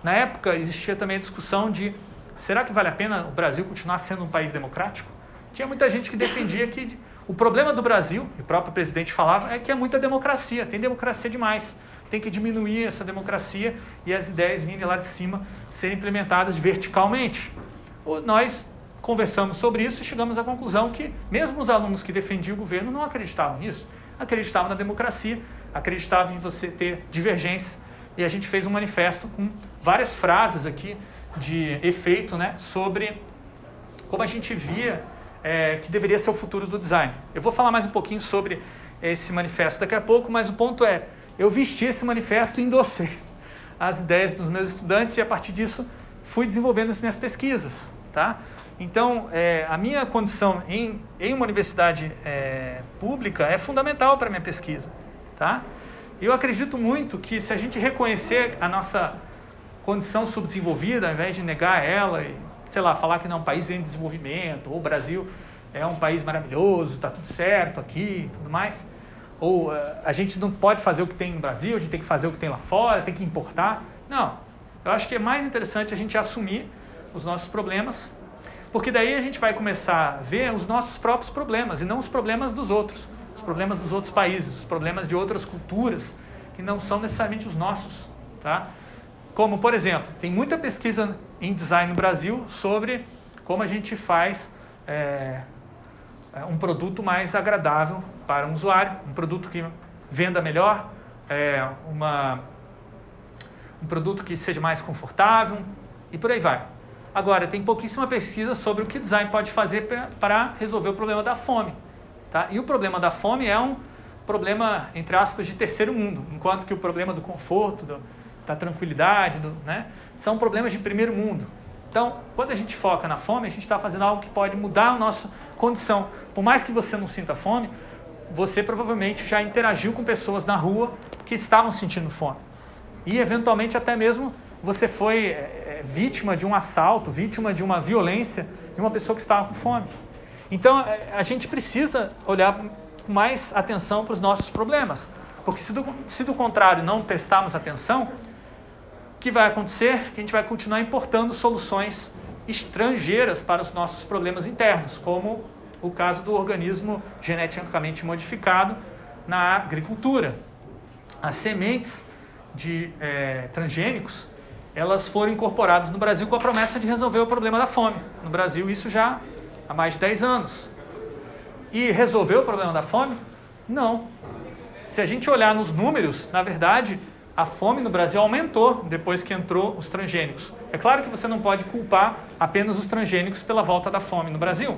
Na época existia também a discussão de será que vale a pena o Brasil continuar sendo um país democrático? Tinha muita gente que defendia que o problema do Brasil, e o próprio presidente falava, é que é muita democracia, tem democracia demais. Tem que diminuir essa democracia e as ideias virem lá de cima serem implementadas verticalmente. Nós conversamos sobre isso e chegamos à conclusão que mesmo os alunos que defendiam o governo não acreditavam nisso acreditava na democracia, acreditava em você ter divergências. E a gente fez um manifesto com várias frases aqui de efeito né, sobre como a gente via é, que deveria ser o futuro do design. Eu vou falar mais um pouquinho sobre esse manifesto daqui a pouco, mas o ponto é, eu vesti esse manifesto e endossei as ideias dos meus estudantes e a partir disso fui desenvolvendo as minhas pesquisas. Tá? Então, é, a minha condição em, em uma universidade é, pública é fundamental para a minha pesquisa. Tá? Eu acredito muito que se a gente reconhecer a nossa condição subdesenvolvida, ao invés de negar ela e, sei lá, falar que não é um país em desenvolvimento, ou o Brasil é um país maravilhoso, está tudo certo aqui e tudo mais, ou uh, a gente não pode fazer o que tem no Brasil, a gente tem que fazer o que tem lá fora, tem que importar. Não. Eu acho que é mais interessante a gente assumir os nossos problemas porque daí a gente vai começar a ver os nossos próprios problemas e não os problemas dos outros, os problemas dos outros países, os problemas de outras culturas que não são necessariamente os nossos, tá? Como, por exemplo, tem muita pesquisa em design no Brasil sobre como a gente faz é, um produto mais agradável para um usuário, um produto que venda melhor, é, uma, um produto que seja mais confortável e por aí vai. Agora, tem pouquíssima pesquisa sobre o que design pode fazer para resolver o problema da fome. Tá? E o problema da fome é um problema, entre aspas, de terceiro mundo, enquanto que o problema do conforto, do, da tranquilidade, do, né, são problemas de primeiro mundo. Então, quando a gente foca na fome, a gente está fazendo algo que pode mudar a nossa condição. Por mais que você não sinta fome, você provavelmente já interagiu com pessoas na rua que estavam sentindo fome. E, eventualmente, até mesmo você foi é, vítima de um assalto, vítima de uma violência de uma pessoa que estava com fome. Então, é, a gente precisa olhar com mais atenção para os nossos problemas. Porque se do, se do contrário não prestarmos atenção, que vai acontecer? Que a gente vai continuar importando soluções estrangeiras para os nossos problemas internos, como o caso do organismo geneticamente modificado na agricultura. As sementes de é, transgênicos elas foram incorporadas no Brasil com a promessa de resolver o problema da fome. No Brasil, isso já há mais de 10 anos. E resolveu o problema da fome? Não. Se a gente olhar nos números, na verdade, a fome no Brasil aumentou depois que entrou os transgênicos. É claro que você não pode culpar apenas os transgênicos pela volta da fome no Brasil,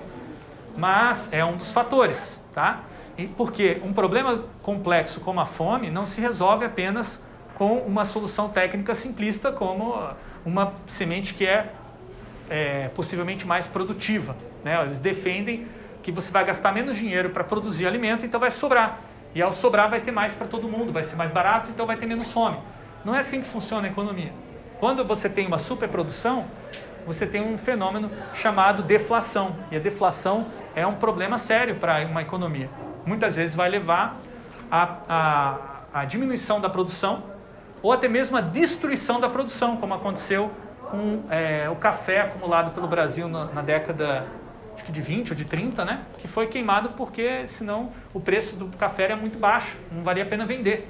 mas é um dos fatores, tá? E porque um problema complexo como a fome não se resolve apenas com uma solução técnica simplista como uma semente que é, é possivelmente mais produtiva. Né? Eles defendem que você vai gastar menos dinheiro para produzir alimento, então vai sobrar. E ao sobrar vai ter mais para todo mundo, vai ser mais barato, então vai ter menos fome. Não é assim que funciona a economia. Quando você tem uma superprodução, você tem um fenômeno chamado deflação. E a deflação é um problema sério para uma economia. Muitas vezes vai levar à diminuição da produção ou até mesmo a destruição da produção, como aconteceu com é, o café acumulado pelo Brasil na, na década acho que de 20 ou de 30, né? Que foi queimado porque senão o preço do café era muito baixo, não valia a pena vender.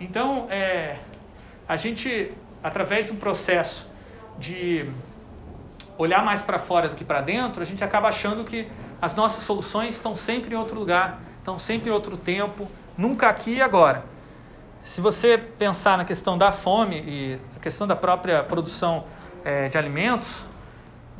Então, é, a gente, através de um processo de olhar mais para fora do que para dentro, a gente acaba achando que as nossas soluções estão sempre em outro lugar, estão sempre em outro tempo, nunca aqui e agora. Se você pensar na questão da fome e a questão da própria produção é, de alimentos,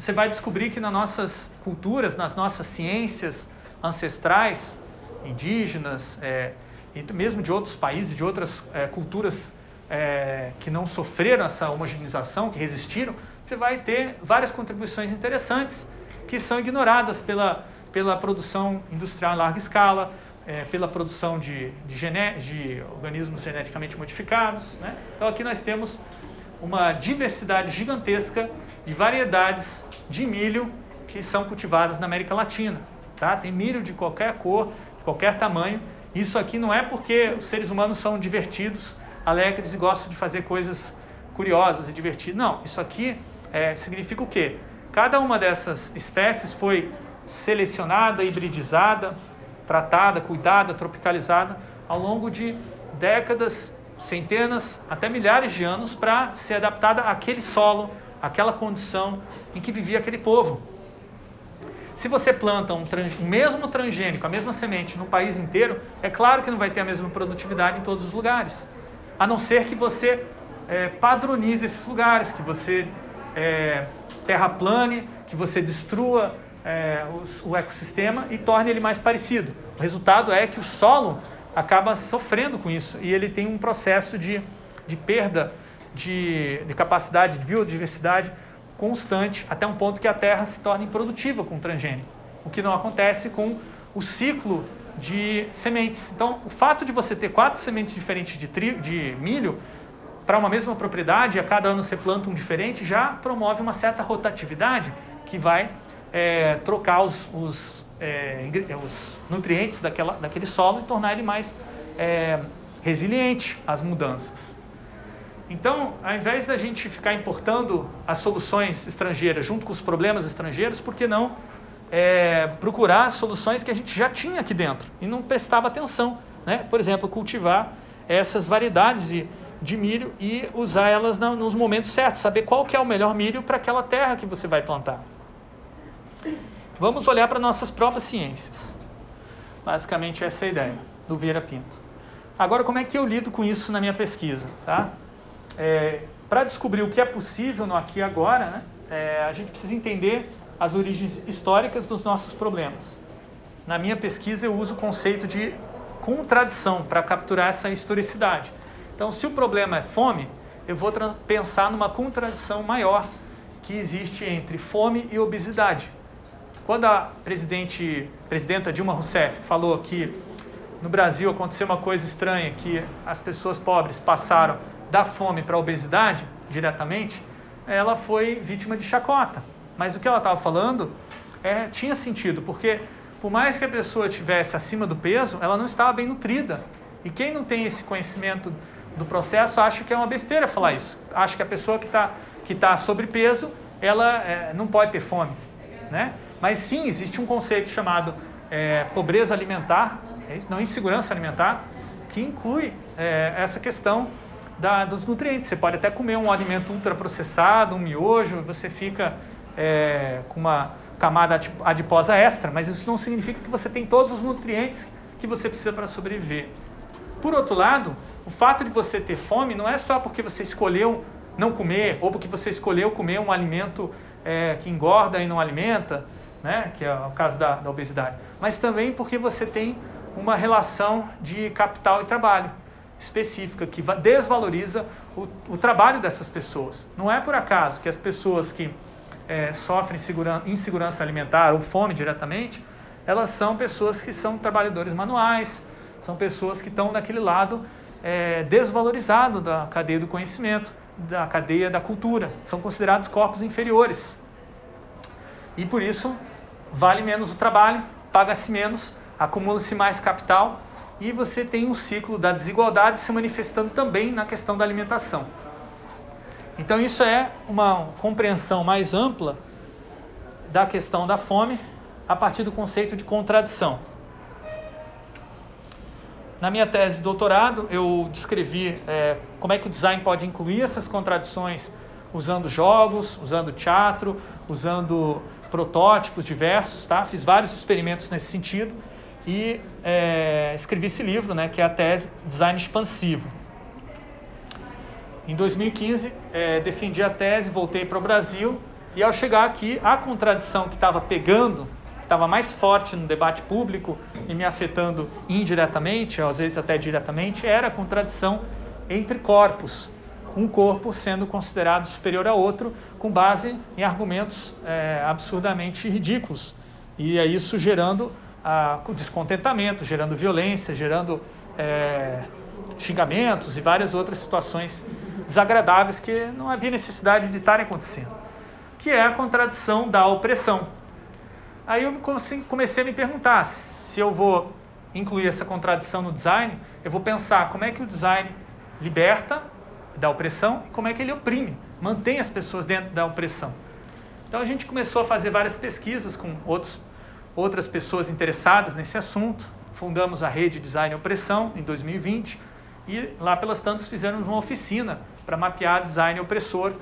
você vai descobrir que nas nossas culturas, nas nossas ciências ancestrais, indígenas, é, e mesmo de outros países, de outras é, culturas é, que não sofreram essa homogeneização, que resistiram, você vai ter várias contribuições interessantes que são ignoradas pela, pela produção industrial em larga escala, é, pela produção de, de, gene, de organismos geneticamente modificados. Né? Então aqui nós temos uma diversidade gigantesca de variedades de milho que são cultivadas na América Latina. Tá? Tem milho de qualquer cor, de qualquer tamanho. Isso aqui não é porque os seres humanos são divertidos, alegres e gostam de fazer coisas curiosas e divertidas. Não, isso aqui é, significa o quê? Cada uma dessas espécies foi selecionada, hibridizada, tratada, cuidada, tropicalizada ao longo de décadas, centenas, até milhares de anos para ser adaptada àquele solo, àquela condição em que vivia aquele povo. Se você planta um trans, o mesmo transgênico, a mesma semente no país inteiro, é claro que não vai ter a mesma produtividade em todos os lugares. A não ser que você é, padronize esses lugares, que você é, terraplane, que você destrua é, o, o ecossistema e torne ele mais parecido. O resultado é que o solo acaba sofrendo com isso e ele tem um processo de, de perda de, de capacidade de biodiversidade constante até um ponto que a terra se torna improdutiva com o transgênico, o que não acontece com o ciclo de sementes. Então, o fato de você ter quatro sementes diferentes de, tri, de milho para uma mesma propriedade, a cada ano você planta um diferente, já promove uma certa rotatividade que vai é, trocar os, os, é, os, nutrientes daquela, daquele solo e tornar ele mais é, resiliente às mudanças. Então, ao invés da gente ficar importando as soluções estrangeiras junto com os problemas estrangeiros, por que não é, procurar soluções que a gente já tinha aqui dentro e não prestava atenção? Né? Por exemplo, cultivar essas variedades de, de milho e usar elas nos momentos certos, saber qual que é o melhor milho para aquela terra que você vai plantar. Vamos olhar para nossas próprias ciências. Basicamente essa é a ideia do Vieira Pinto. Agora, como é que eu lido com isso na minha pesquisa? Tá? É, para descobrir o que é possível no aqui e agora, né, é, a gente precisa entender as origens históricas dos nossos problemas. Na minha pesquisa, eu uso o conceito de contradição para capturar essa historicidade. Então, se o problema é fome, eu vou pensar numa contradição maior que existe entre fome e obesidade. Quando a presidente, presidenta Dilma Rousseff falou que no Brasil aconteceu uma coisa estranha, que as pessoas pobres passaram da fome para a obesidade diretamente, ela foi vítima de chacota. Mas o que ela estava falando é, tinha sentido, porque por mais que a pessoa estivesse acima do peso, ela não estava bem nutrida. E quem não tem esse conhecimento do processo acha que é uma besteira falar isso. Acha que a pessoa que está que tá sobrepeso, ela é, não pode ter fome. Né? Mas sim, existe um conceito chamado é, pobreza alimentar, é não insegurança alimentar, que inclui é, essa questão da, dos nutrientes. Você pode até comer um alimento ultraprocessado, um miojo, você fica é, com uma camada adiposa extra, mas isso não significa que você tem todos os nutrientes que você precisa para sobreviver. Por outro lado, o fato de você ter fome não é só porque você escolheu não comer ou porque você escolheu comer um alimento é, que engorda e não alimenta, né, que é o caso da, da obesidade, mas também porque você tem uma relação de capital e trabalho específica que desvaloriza o, o trabalho dessas pessoas. Não é por acaso que as pessoas que é, sofrem insegurança alimentar ou fome diretamente, elas são pessoas que são trabalhadores manuais, são pessoas que estão naquele lado é, desvalorizado da cadeia do conhecimento, da cadeia da cultura, são considerados corpos inferiores. E por isso vale menos o trabalho, paga-se menos, acumula-se mais capital e você tem um ciclo da desigualdade se manifestando também na questão da alimentação. Então, isso é uma compreensão mais ampla da questão da fome a partir do conceito de contradição. Na minha tese de doutorado, eu descrevi é, como é que o design pode incluir essas contradições usando jogos, usando teatro, usando protótipos diversos, tá? Fiz vários experimentos nesse sentido e é, escrevi esse livro, né, que é a tese Design Expansivo. Em 2015, é, defendi a tese, voltei para o Brasil e ao chegar aqui, a contradição que estava pegando, que estava mais forte no debate público e me afetando indiretamente, às vezes até diretamente, era a contradição entre corpos. Um corpo sendo considerado superior a outro com base em argumentos é, absurdamente ridículos. E é isso gerando a, o descontentamento, gerando violência, gerando é, xingamentos e várias outras situações desagradáveis que não havia necessidade de estarem acontecendo, que é a contradição da opressão. Aí eu comecei a me perguntar se eu vou incluir essa contradição no design, eu vou pensar como é que o design liberta da opressão e como é que ele oprime, mantém as pessoas dentro da opressão. Então a gente começou a fazer várias pesquisas com outros outras pessoas interessadas nesse assunto. Fundamos a rede Design Opressão em 2020 e lá pelas tantas fizemos uma oficina para mapear design opressor.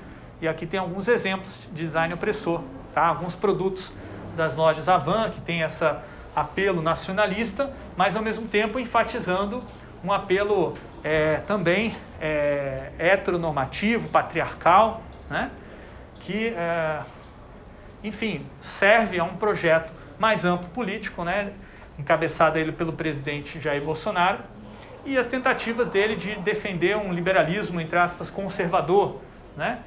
E aqui tem alguns exemplos de design opressor, tá? Alguns produtos das lojas Avan que tem essa apelo nacionalista, mas ao mesmo tempo enfatizando um apelo é, também é, heteronormativo, patriarcal, né? que, é, enfim, serve a um projeto mais amplo político, né, encabeçado ele pelo presidente Jair Bolsonaro, e as tentativas dele de defender um liberalismo, entre aspas, conservador. Né?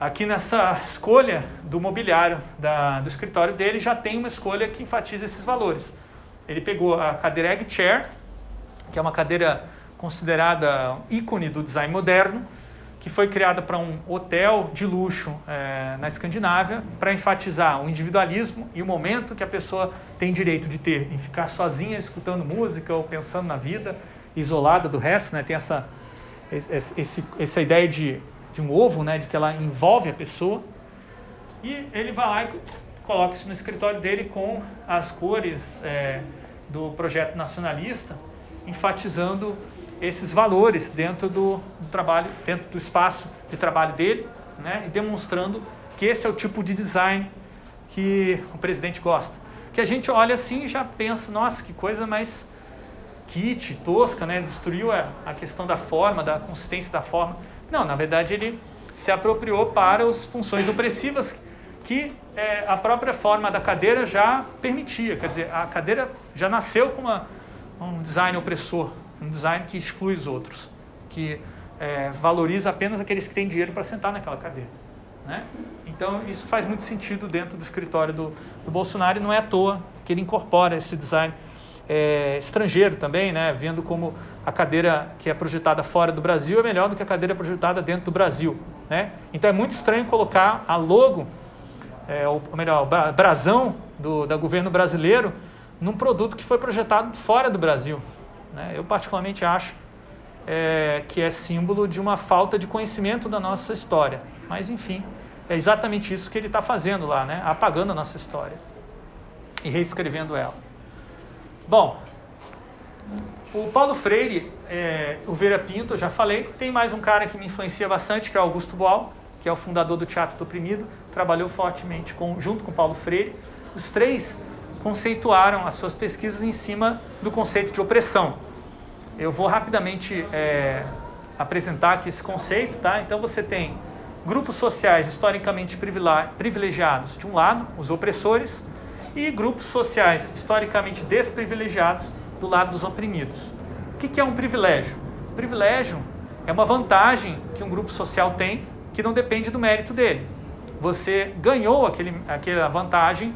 Aqui nessa escolha do mobiliário da, do escritório dele já tem uma escolha que enfatiza esses valores. Ele pegou a cadeira Egg Chair, que é uma cadeira considerada ícone do design moderno, que foi criada para um hotel de luxo é, na Escandinávia, para enfatizar o individualismo e o momento que a pessoa tem direito de ter, em ficar sozinha escutando música ou pensando na vida, isolada do resto, né? tem essa, esse, essa ideia de, de um ovo, né? de que ela envolve a pessoa. E ele vai lá e coloca isso no escritório dele com as cores é, do projeto nacionalista, enfatizando esses valores dentro do, do, trabalho, dentro do espaço de trabalho dele, né, e demonstrando que esse é o tipo de design que o presidente gosta. Que a gente olha assim e já pensa, nossa, que coisa mais kit, tosca, né? Destruiu a, a questão da forma, da consistência da forma. Não, na verdade ele se apropriou para as funções opressivas que é, a própria forma da cadeira já permitia. Quer dizer, a cadeira já nasceu com uma, um design opressor, um design que exclui os outros, que é, valoriza apenas aqueles que têm dinheiro para sentar naquela cadeira. Né? Então, isso faz muito sentido dentro do escritório do, do Bolsonaro e não é à toa que ele incorpora esse design é, estrangeiro também, né? vendo como a cadeira que é projetada fora do Brasil é melhor do que a cadeira projetada dentro do Brasil. Né? Então, é muito estranho colocar a logo é, ou melhor, o brasão do da governo brasileiro num produto que foi projetado fora do Brasil. Né? Eu particularmente acho é, que é símbolo de uma falta de conhecimento da nossa história. Mas enfim, é exatamente isso que ele está fazendo lá, né? apagando a nossa história e reescrevendo ela. Bom, o Paulo Freire, é, o Vera Pinto, eu já falei, tem mais um cara que me influencia bastante, que é Augusto Boal, que é o fundador do Teatro do Oprimido, trabalhou fortemente com, junto com Paulo Freire. Os três conceituaram as suas pesquisas em cima do conceito de opressão. Eu vou rapidamente é, apresentar aqui esse conceito, tá? Então você tem grupos sociais historicamente privilegiados de um lado, os opressores, e grupos sociais historicamente desprivilegiados do lado dos oprimidos. O que é um privilégio? privilégio é uma vantagem que um grupo social tem que não depende do mérito dele. Você ganhou aquele, aquela vantagem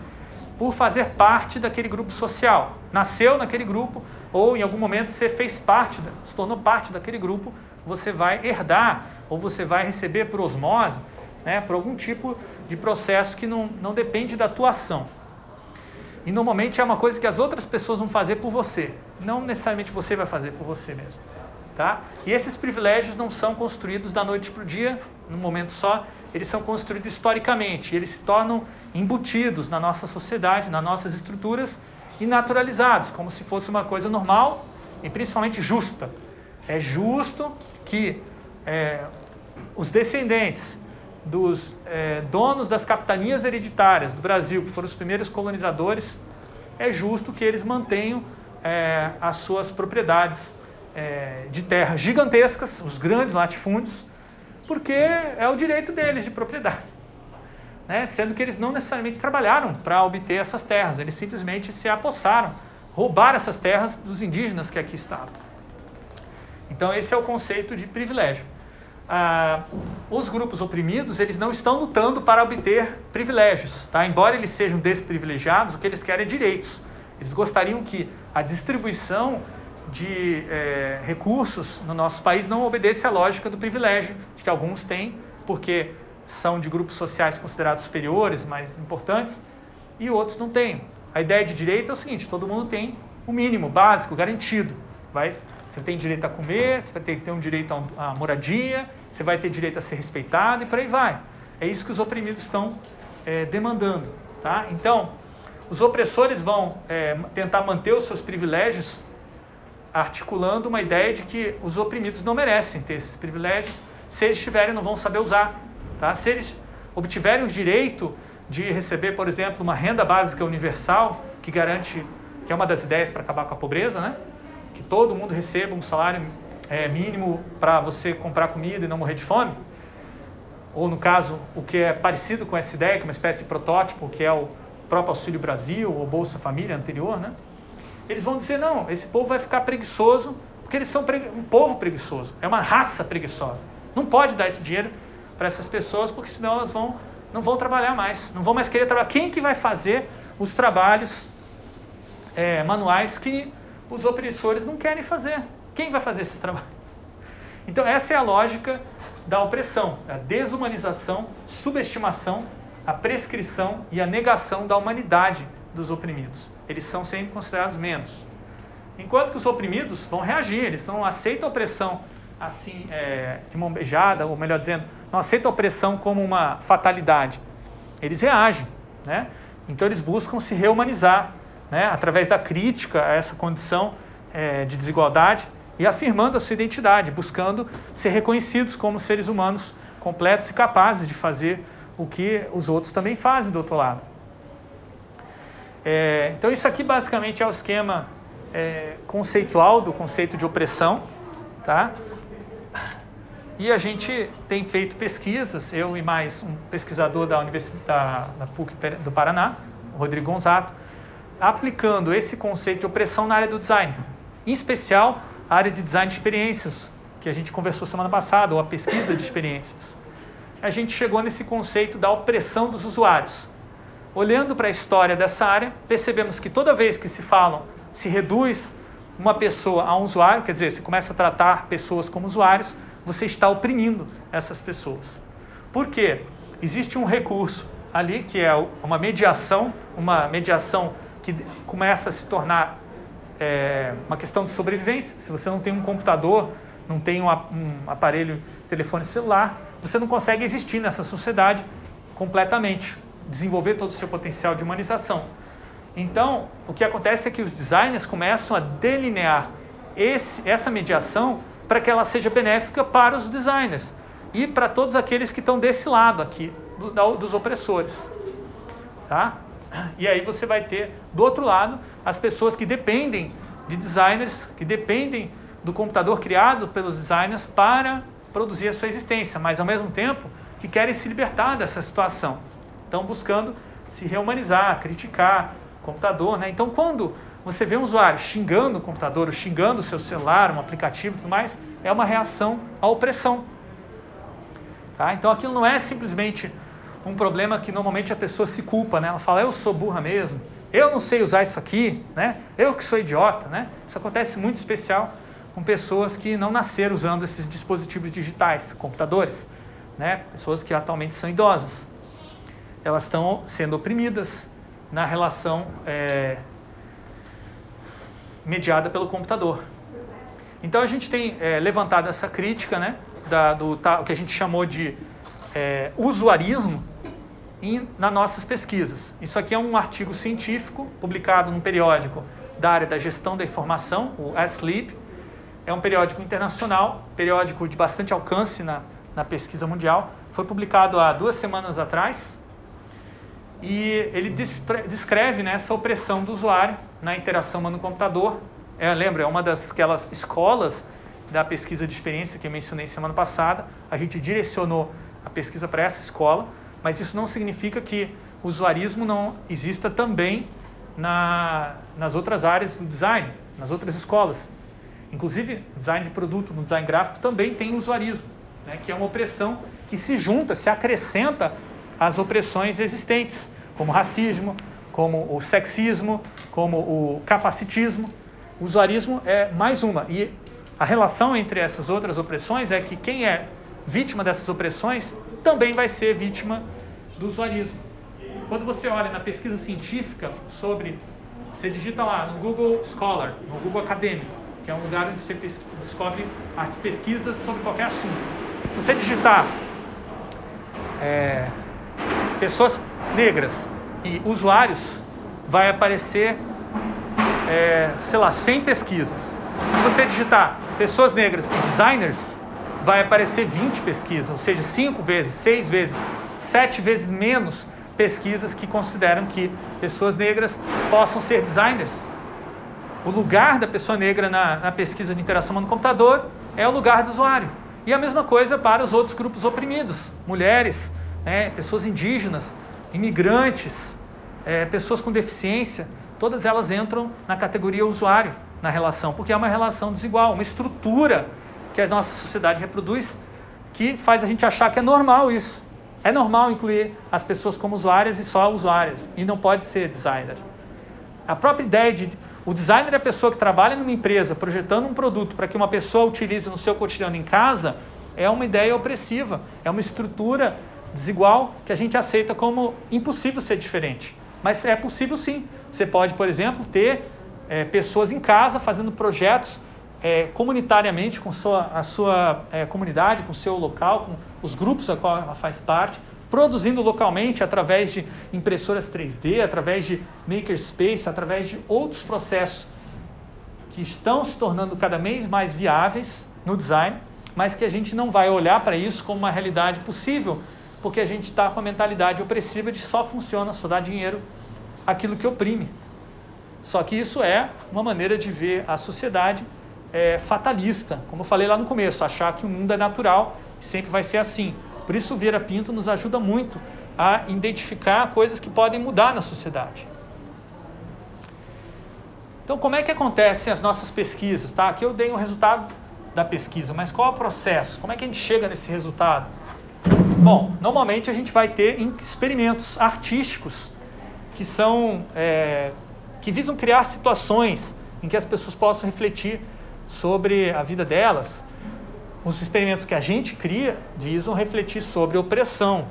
por fazer parte daquele grupo social. Nasceu naquele grupo ou em algum momento você fez parte, se tornou parte daquele grupo, você vai herdar ou você vai receber por osmose, né, por algum tipo de processo que não, não depende da tua ação. E normalmente é uma coisa que as outras pessoas vão fazer por você, não necessariamente você vai fazer por você mesmo. Tá? E esses privilégios não são construídos da noite para o dia, num momento só, eles são construídos historicamente, eles se tornam embutidos na nossa sociedade, nas nossas estruturas e naturalizados, como se fosse uma coisa normal e principalmente justa. É justo que é, os descendentes dos é, donos das capitanias hereditárias do Brasil, que foram os primeiros colonizadores, é justo que eles mantenham é, as suas propriedades é, de terra gigantescas, os grandes latifúndios, porque é o direito deles de propriedade. Né? Sendo que eles não necessariamente trabalharam para obter essas terras, eles simplesmente se apossaram, roubaram essas terras dos indígenas que aqui estavam. Então esse é o conceito de privilégio. Ah, os grupos oprimidos eles não estão lutando para obter privilégios, tá? Embora eles sejam desprivilegiados, o que eles querem é direitos. Eles gostariam que a distribuição de é, recursos no nosso país não obedece à lógica do privilégio, de que alguns têm, porque são de grupos sociais considerados superiores, mais importantes, e outros não têm. A ideia de direito é o seguinte: todo mundo tem o mínimo, básico, garantido. Vai, você tem direito a comer, você vai ter, ter um direito a, moradia, você vai ter direito a ser respeitado e por aí vai. É isso que os oprimidos estão é, demandando. Tá? Então, os opressores vão é, tentar manter os seus privilégios articulando uma ideia de que os oprimidos não merecem ter esses privilégios. Se eles tiverem, não vão saber usar. Tá? Se eles obtiverem o direito de receber, por exemplo, uma renda básica universal, que garante, que é uma das ideias para acabar com a pobreza, né? que todo mundo receba um salário é, mínimo para você comprar comida e não morrer de fome, ou no caso, o que é parecido com essa ideia, que é uma espécie de protótipo, que é o próprio Auxílio Brasil ou Bolsa Família anterior, né? Eles vão dizer: não, esse povo vai ficar preguiçoso, porque eles são um povo preguiçoso, é uma raça preguiçosa. Não pode dar esse dinheiro para essas pessoas, porque senão elas vão, não vão trabalhar mais, não vão mais querer trabalhar. Quem que vai fazer os trabalhos é, manuais que os opressores não querem fazer? Quem vai fazer esses trabalhos? Então, essa é a lógica da opressão, a desumanização, subestimação, a prescrição e a negação da humanidade dos oprimidos eles são sempre considerados menos. Enquanto que os oprimidos vão reagir, eles não aceitam a opressão assim, é, de mão beijada, ou melhor dizendo, não aceitam a opressão como uma fatalidade. Eles reagem, né? Então eles buscam se reumanizar, né? Através da crítica a essa condição é, de desigualdade e afirmando a sua identidade, buscando ser reconhecidos como seres humanos completos e capazes de fazer o que os outros também fazem do outro lado. É, então, isso aqui basicamente é o esquema é, conceitual do conceito de opressão. Tá? E a gente tem feito pesquisas, eu e mais um pesquisador da Universidade da PUC do Paraná, Rodrigo Gonzato, aplicando esse conceito de opressão na área do design. Em especial, a área de design de experiências, que a gente conversou semana passada, ou a pesquisa de experiências. A gente chegou nesse conceito da opressão dos usuários. Olhando para a história dessa área, percebemos que toda vez que se falam, se reduz uma pessoa a um usuário, quer dizer, você começa a tratar pessoas como usuários, você está oprimindo essas pessoas. Por quê? Existe um recurso ali que é uma mediação, uma mediação que começa a se tornar é, uma questão de sobrevivência. Se você não tem um computador, não tem um, um aparelho telefone celular, você não consegue existir nessa sociedade completamente, desenvolver todo o seu potencial de humanização. Então, o que acontece é que os designers começam a delinear esse, essa mediação para que ela seja benéfica para os designers e para todos aqueles que estão desse lado aqui, do, dos opressores. Tá? E aí você vai ter, do outro lado, as pessoas que dependem de designers, que dependem do computador criado pelos designers para produzir a sua existência, mas ao mesmo tempo que querem se libertar dessa situação. Estão buscando se rehumanizar, criticar o computador. Né? Então, quando você vê um usuário xingando o computador, ou xingando o seu celular, um aplicativo e tudo mais, é uma reação à opressão. Tá? Então, aquilo não é simplesmente um problema que normalmente a pessoa se culpa, né? Ela fala, eu sou burra mesmo, eu não sei usar isso aqui, né? Eu que sou idiota, né? Isso acontece muito especial com pessoas que não nasceram usando esses dispositivos digitais, computadores, né? Pessoas que atualmente são idosas. Elas estão sendo oprimidas na relação é, mediada pelo computador. Então a gente tem é, levantado essa crítica, né? Da, do tá, o que a gente chamou de é, usuarismo em, nas nossas pesquisas. Isso aqui é um artigo científico publicado num periódico da área da gestão da informação, o SLEEP. É um periódico internacional, periódico de bastante alcance na, na pesquisa mundial. Foi publicado há duas semanas atrás e ele descreve né, essa opressão do usuário na interação humano-computador. É, lembra, é uma das aquelas escolas da pesquisa de experiência que eu mencionei semana passada. A gente direcionou a pesquisa para essa escola mas isso não significa que o usuarismo não exista também na, nas outras áreas do design, nas outras escolas. Inclusive, design de produto, no design gráfico também tem usuarismo, né, que é uma opressão que se junta, se acrescenta às opressões existentes, como racismo, como o sexismo, como o capacitismo. O usuarismo é mais uma. E a relação entre essas outras opressões é que quem é vítima dessas opressões também vai ser vítima do usuarismo. Quando você olha na pesquisa científica sobre, você digita lá no Google Scholar, no Google Acadêmico, que é um lugar onde você descobre pesquisas sobre qualquer assunto. Se você digitar é, pessoas negras e usuários, vai aparecer, é, sei lá, 100 pesquisas. Se você digitar pessoas negras e designers, vai aparecer 20 pesquisas, ou seja, 5 vezes, 6 vezes, 7 vezes menos pesquisas que consideram que pessoas negras possam ser designers. O lugar da pessoa negra na, na pesquisa de interação no computador é o lugar do usuário. E a mesma coisa para os outros grupos oprimidos, mulheres, né, pessoas indígenas, imigrantes, é, pessoas com deficiência, todas elas entram na categoria usuário na relação, porque é uma relação desigual, uma estrutura que a nossa sociedade reproduz, que faz a gente achar que é normal isso. É normal incluir as pessoas como usuárias e só usuárias, e não pode ser designer. A própria ideia de o designer é a pessoa que trabalha numa empresa projetando um produto para que uma pessoa utilize no seu cotidiano em casa, é uma ideia opressiva, é uma estrutura desigual que a gente aceita como impossível ser diferente. Mas é possível sim. Você pode, por exemplo, ter é, pessoas em casa fazendo projetos é, comunitariamente com sua, a sua é, comunidade, com o seu local, com os grupos a qual ela faz parte, produzindo localmente através de impressoras 3D, através de makerspace, através de outros processos que estão se tornando cada vez mais viáveis no design, mas que a gente não vai olhar para isso como uma realidade possível, porque a gente está com a mentalidade opressiva de só funciona, só dá dinheiro aquilo que oprime. Só que isso é uma maneira de ver a sociedade é, fatalista, como eu falei lá no começo, achar que o mundo é natural e sempre vai ser assim. Por isso o Vieira Pinto nos ajuda muito a identificar coisas que podem mudar na sociedade. Então, como é que acontecem as nossas pesquisas? Tá? Aqui eu dei um resultado da pesquisa, mas qual é o processo? Como é que a gente chega nesse resultado? Bom, normalmente a gente vai ter experimentos artísticos que são é, que visam criar situações em que as pessoas possam refletir sobre a vida delas. Os experimentos que a gente cria visam refletir sobre opressão,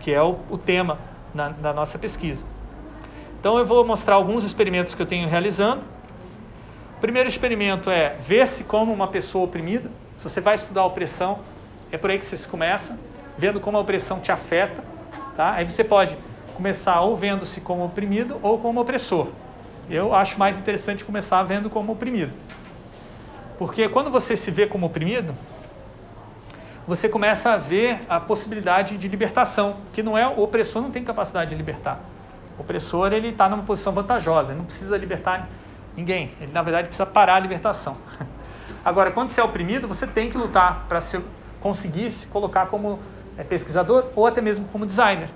que é o, o tema na, da nossa pesquisa. Então eu vou mostrar alguns experimentos que eu tenho realizando. O primeiro experimento é ver-se como uma pessoa oprimida. Se você vai estudar opressão, é por aí que você se começa, vendo como a opressão te afeta. Tá? Aí você pode começar ou vendo-se como oprimido ou como opressor. Eu acho mais interessante começar vendo como oprimido. Porque quando você se vê como oprimido, você começa a ver a possibilidade de libertação, que não é o opressor não tem capacidade de libertar. O opressor ele está numa posição vantajosa, ele não precisa libertar ninguém. Ele na verdade precisa parar a libertação. [LAUGHS] Agora, quando você é oprimido, você tem que lutar para se conseguir se colocar como pesquisador ou até mesmo como designer.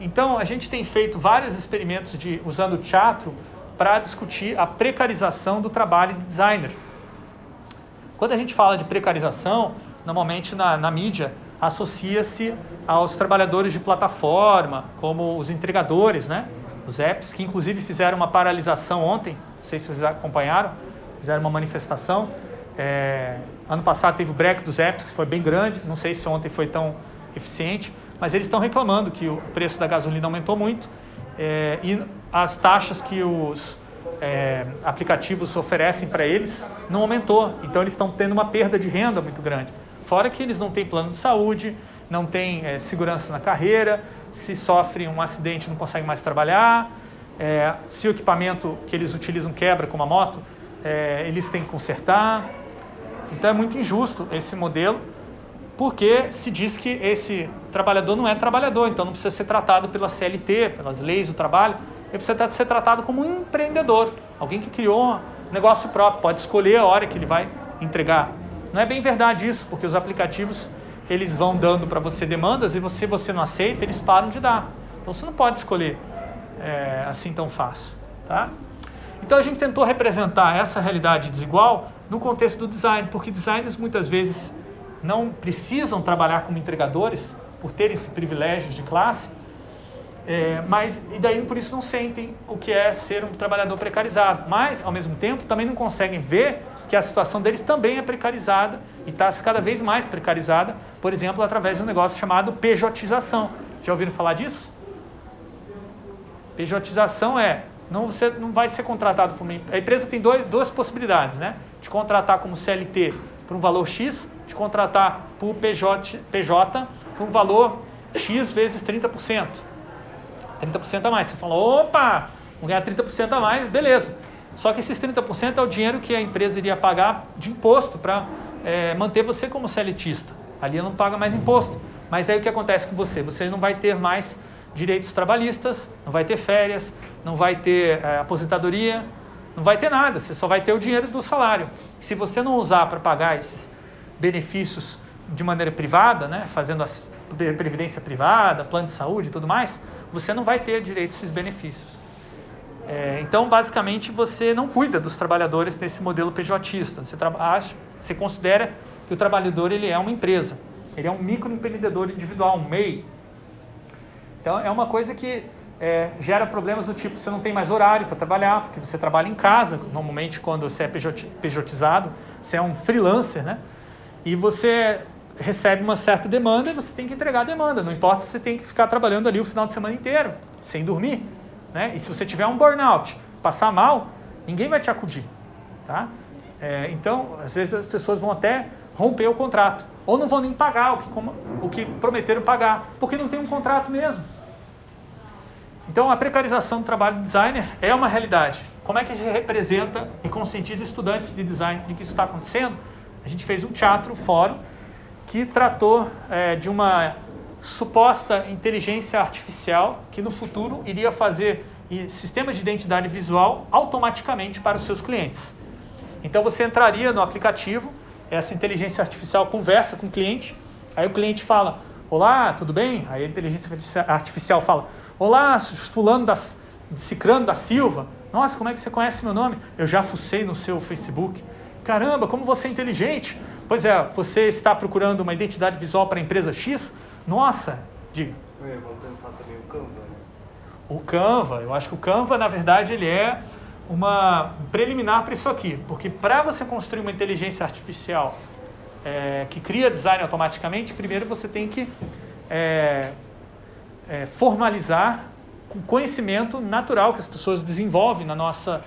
Então, a gente tem feito vários experimentos de usando o teatro para discutir a precarização do trabalho de designer. Quando a gente fala de precarização, normalmente na, na mídia, associa-se aos trabalhadores de plataforma, como os entregadores, né? os apps, que inclusive fizeram uma paralisação ontem, não sei se vocês acompanharam, fizeram uma manifestação. É, ano passado teve o break dos apps, que foi bem grande, não sei se ontem foi tão eficiente, mas eles estão reclamando que o preço da gasolina aumentou muito é, e as taxas que os é, aplicativos oferecem para eles não aumentou. Então eles estão tendo uma perda de renda muito grande. Fora que eles não têm plano de saúde, não têm é, segurança na carreira, se sofrem um acidente não conseguem mais trabalhar, é, se o equipamento que eles utilizam quebra, como a moto, é, eles têm que consertar. Então é muito injusto esse modelo, porque se diz que esse trabalhador não é trabalhador, então não precisa ser tratado pela CLT, pelas leis do trabalho, ele precisa ser tratado como um empreendedor, alguém que criou um negócio próprio, pode escolher a hora que ele vai entregar não é bem verdade isso, porque os aplicativos eles vão dando para você demandas e se você não aceita, eles param de dar. Então você não pode escolher é, assim tão fácil. Tá? Então a gente tentou representar essa realidade desigual no contexto do design, porque designers muitas vezes não precisam trabalhar como entregadores por terem esse privilégio de classe, é, mas e daí por isso não sentem o que é ser um trabalhador precarizado, mas ao mesmo tempo também não conseguem ver que a situação deles também é precarizada e está cada vez mais precarizada, por exemplo, através de um negócio chamado pejotização. Já ouviram falar disso? Pejotização é não você não vai ser contratado por uma a empresa tem dois, duas possibilidades, né? De contratar como CLT por um valor X, de contratar por PJ, PJ por um valor X vezes 30%. 30% a mais. Você fala, opa, vou ganhar 30% a mais, beleza. Só que esses 30% é o dinheiro que a empresa iria pagar de imposto para é, manter você como seletista. Ali ela não paga mais imposto. Mas aí o que acontece com você? Você não vai ter mais direitos trabalhistas, não vai ter férias, não vai ter é, aposentadoria, não vai ter nada. Você só vai ter o dinheiro do salário. Se você não usar para pagar esses benefícios de maneira privada, né, fazendo a previdência privada, plano de saúde e tudo mais, você não vai ter direito a esses benefícios. É, então, basicamente, você não cuida dos trabalhadores nesse modelo PJista. Você, você considera que o trabalhador ele é uma empresa, ele é um microempreendedor individual, um MEI. Então, é uma coisa que é, gera problemas do tipo, você não tem mais horário para trabalhar, porque você trabalha em casa, normalmente quando você é PJizado, você é um freelancer, né? E você recebe uma certa demanda e você tem que entregar a demanda, não importa se você tem que ficar trabalhando ali o final de semana inteiro, sem dormir. Né? E se você tiver um burnout, passar mal, ninguém vai te acudir. Tá? É, então, às vezes as pessoas vão até romper o contrato. Ou não vão nem pagar o que, o que prometeram pagar, porque não tem um contrato mesmo. Então, a precarização do trabalho de designer é uma realidade. Como é que se representa e conscientiza estudantes de design de que isso está acontecendo? A gente fez um teatro, um fórum, que tratou é, de uma suposta inteligência artificial que no futuro iria fazer sistemas de identidade visual automaticamente para os seus clientes. Então você entraria no aplicativo, essa inteligência artificial conversa com o cliente, aí o cliente fala, olá, tudo bem? Aí a inteligência artificial fala, olá, fulano da, cicrano da Silva, nossa, como é que você conhece meu nome? Eu já fucei no seu Facebook. Caramba, como você é inteligente. Pois é, você está procurando uma identidade visual para a empresa X? Nossa, diga. Vamos pensar também o Canva. Né? O Canva, eu acho que o Canva, na verdade, ele é uma preliminar para isso aqui. Porque para você construir uma inteligência artificial é, que cria design automaticamente, primeiro você tem que é, é, formalizar o conhecimento natural que as pessoas desenvolvem na nossa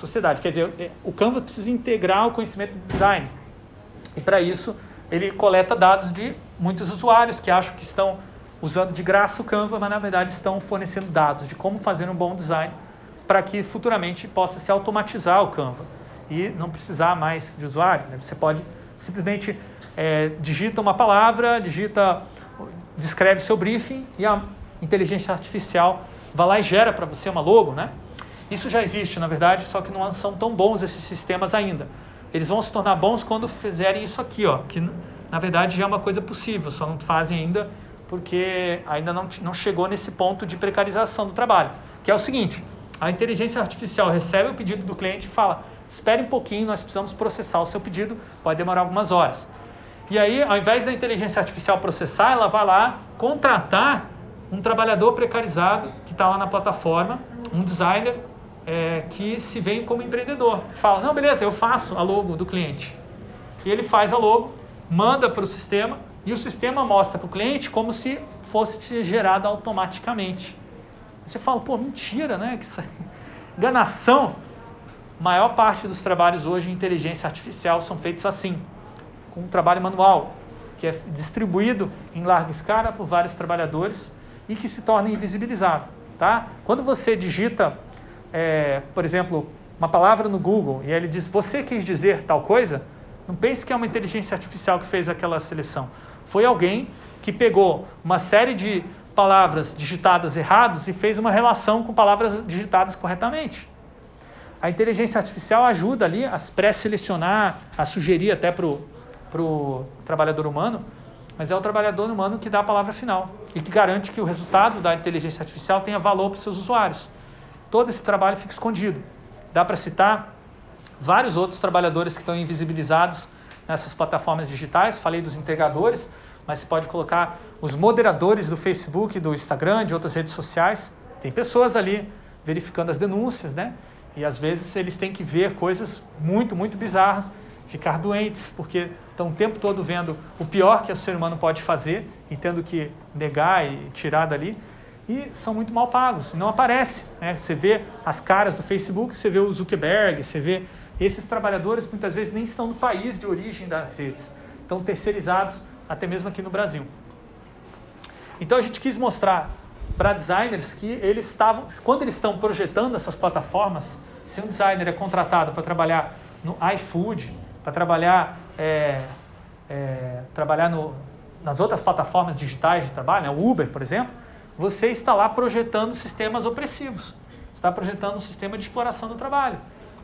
sociedade. Quer dizer, é, o Canva precisa integrar o conhecimento de design. E para isso, ele coleta dados de muitos usuários que acham que estão usando de graça o Canva, mas na verdade estão fornecendo dados de como fazer um bom design para que futuramente possa se automatizar o Canva e não precisar mais de usuário. Né? Você pode simplesmente é, digita uma palavra, digita, descreve seu briefing e a inteligência artificial vai lá e gera para você uma logo, né? Isso já existe, na verdade, só que não são tão bons esses sistemas ainda. Eles vão se tornar bons quando fizerem isso aqui, ó, que na verdade já é uma coisa possível, só não fazem ainda porque ainda não, não chegou nesse ponto de precarização do trabalho. Que é o seguinte: a inteligência artificial recebe o pedido do cliente e fala: espere um pouquinho, nós precisamos processar o seu pedido, pode demorar algumas horas. E aí, ao invés da inteligência artificial processar, ela vai lá contratar um trabalhador precarizado que está lá na plataforma, um designer é, que se vê como empreendedor. Fala, não, beleza, eu faço a logo do cliente. E ele faz a logo, manda para o sistema e o sistema mostra para o cliente como se fosse gerado automaticamente. Você fala, pô, mentira, né? Que isso é [LAUGHS] enganação. Maior parte dos trabalhos hoje em inteligência artificial são feitos assim com um trabalho manual, que é distribuído em larga escala por vários trabalhadores e que se torna invisibilizado. Tá? Quando você digita, é, por exemplo, uma palavra no Google e ele diz, você quis dizer tal coisa, não pense que é uma inteligência artificial que fez aquela seleção. Foi alguém que pegou uma série de palavras digitadas erradas e fez uma relação com palavras digitadas corretamente. A inteligência artificial ajuda ali a pré-selecionar, a sugerir até para o trabalhador humano, mas é o trabalhador humano que dá a palavra final e que garante que o resultado da inteligência artificial tenha valor para os seus usuários. Todo esse trabalho fica escondido. Dá para citar vários outros trabalhadores que estão invisibilizados nessas plataformas digitais. Falei dos integradores, mas você pode colocar os moderadores do Facebook, do Instagram, de outras redes sociais. Tem pessoas ali verificando as denúncias, né? E às vezes eles têm que ver coisas muito, muito bizarras ficar doentes, porque estão o tempo todo vendo o pior que o ser humano pode fazer e tendo que negar e tirar dali. E são muito mal pagos, não aparece. Né? Você vê as caras do Facebook, você vê o Zuckerberg, você vê esses trabalhadores muitas vezes nem estão no país de origem das redes, estão terceirizados até mesmo aqui no Brasil. Então a gente quis mostrar para designers que eles estavam, quando eles estão projetando essas plataformas, se um designer é contratado para trabalhar no iFood, para trabalhar, é, é, trabalhar no, nas outras plataformas digitais de trabalho, né, o Uber, por exemplo, você está lá projetando sistemas opressivos. Está projetando um sistema de exploração do trabalho,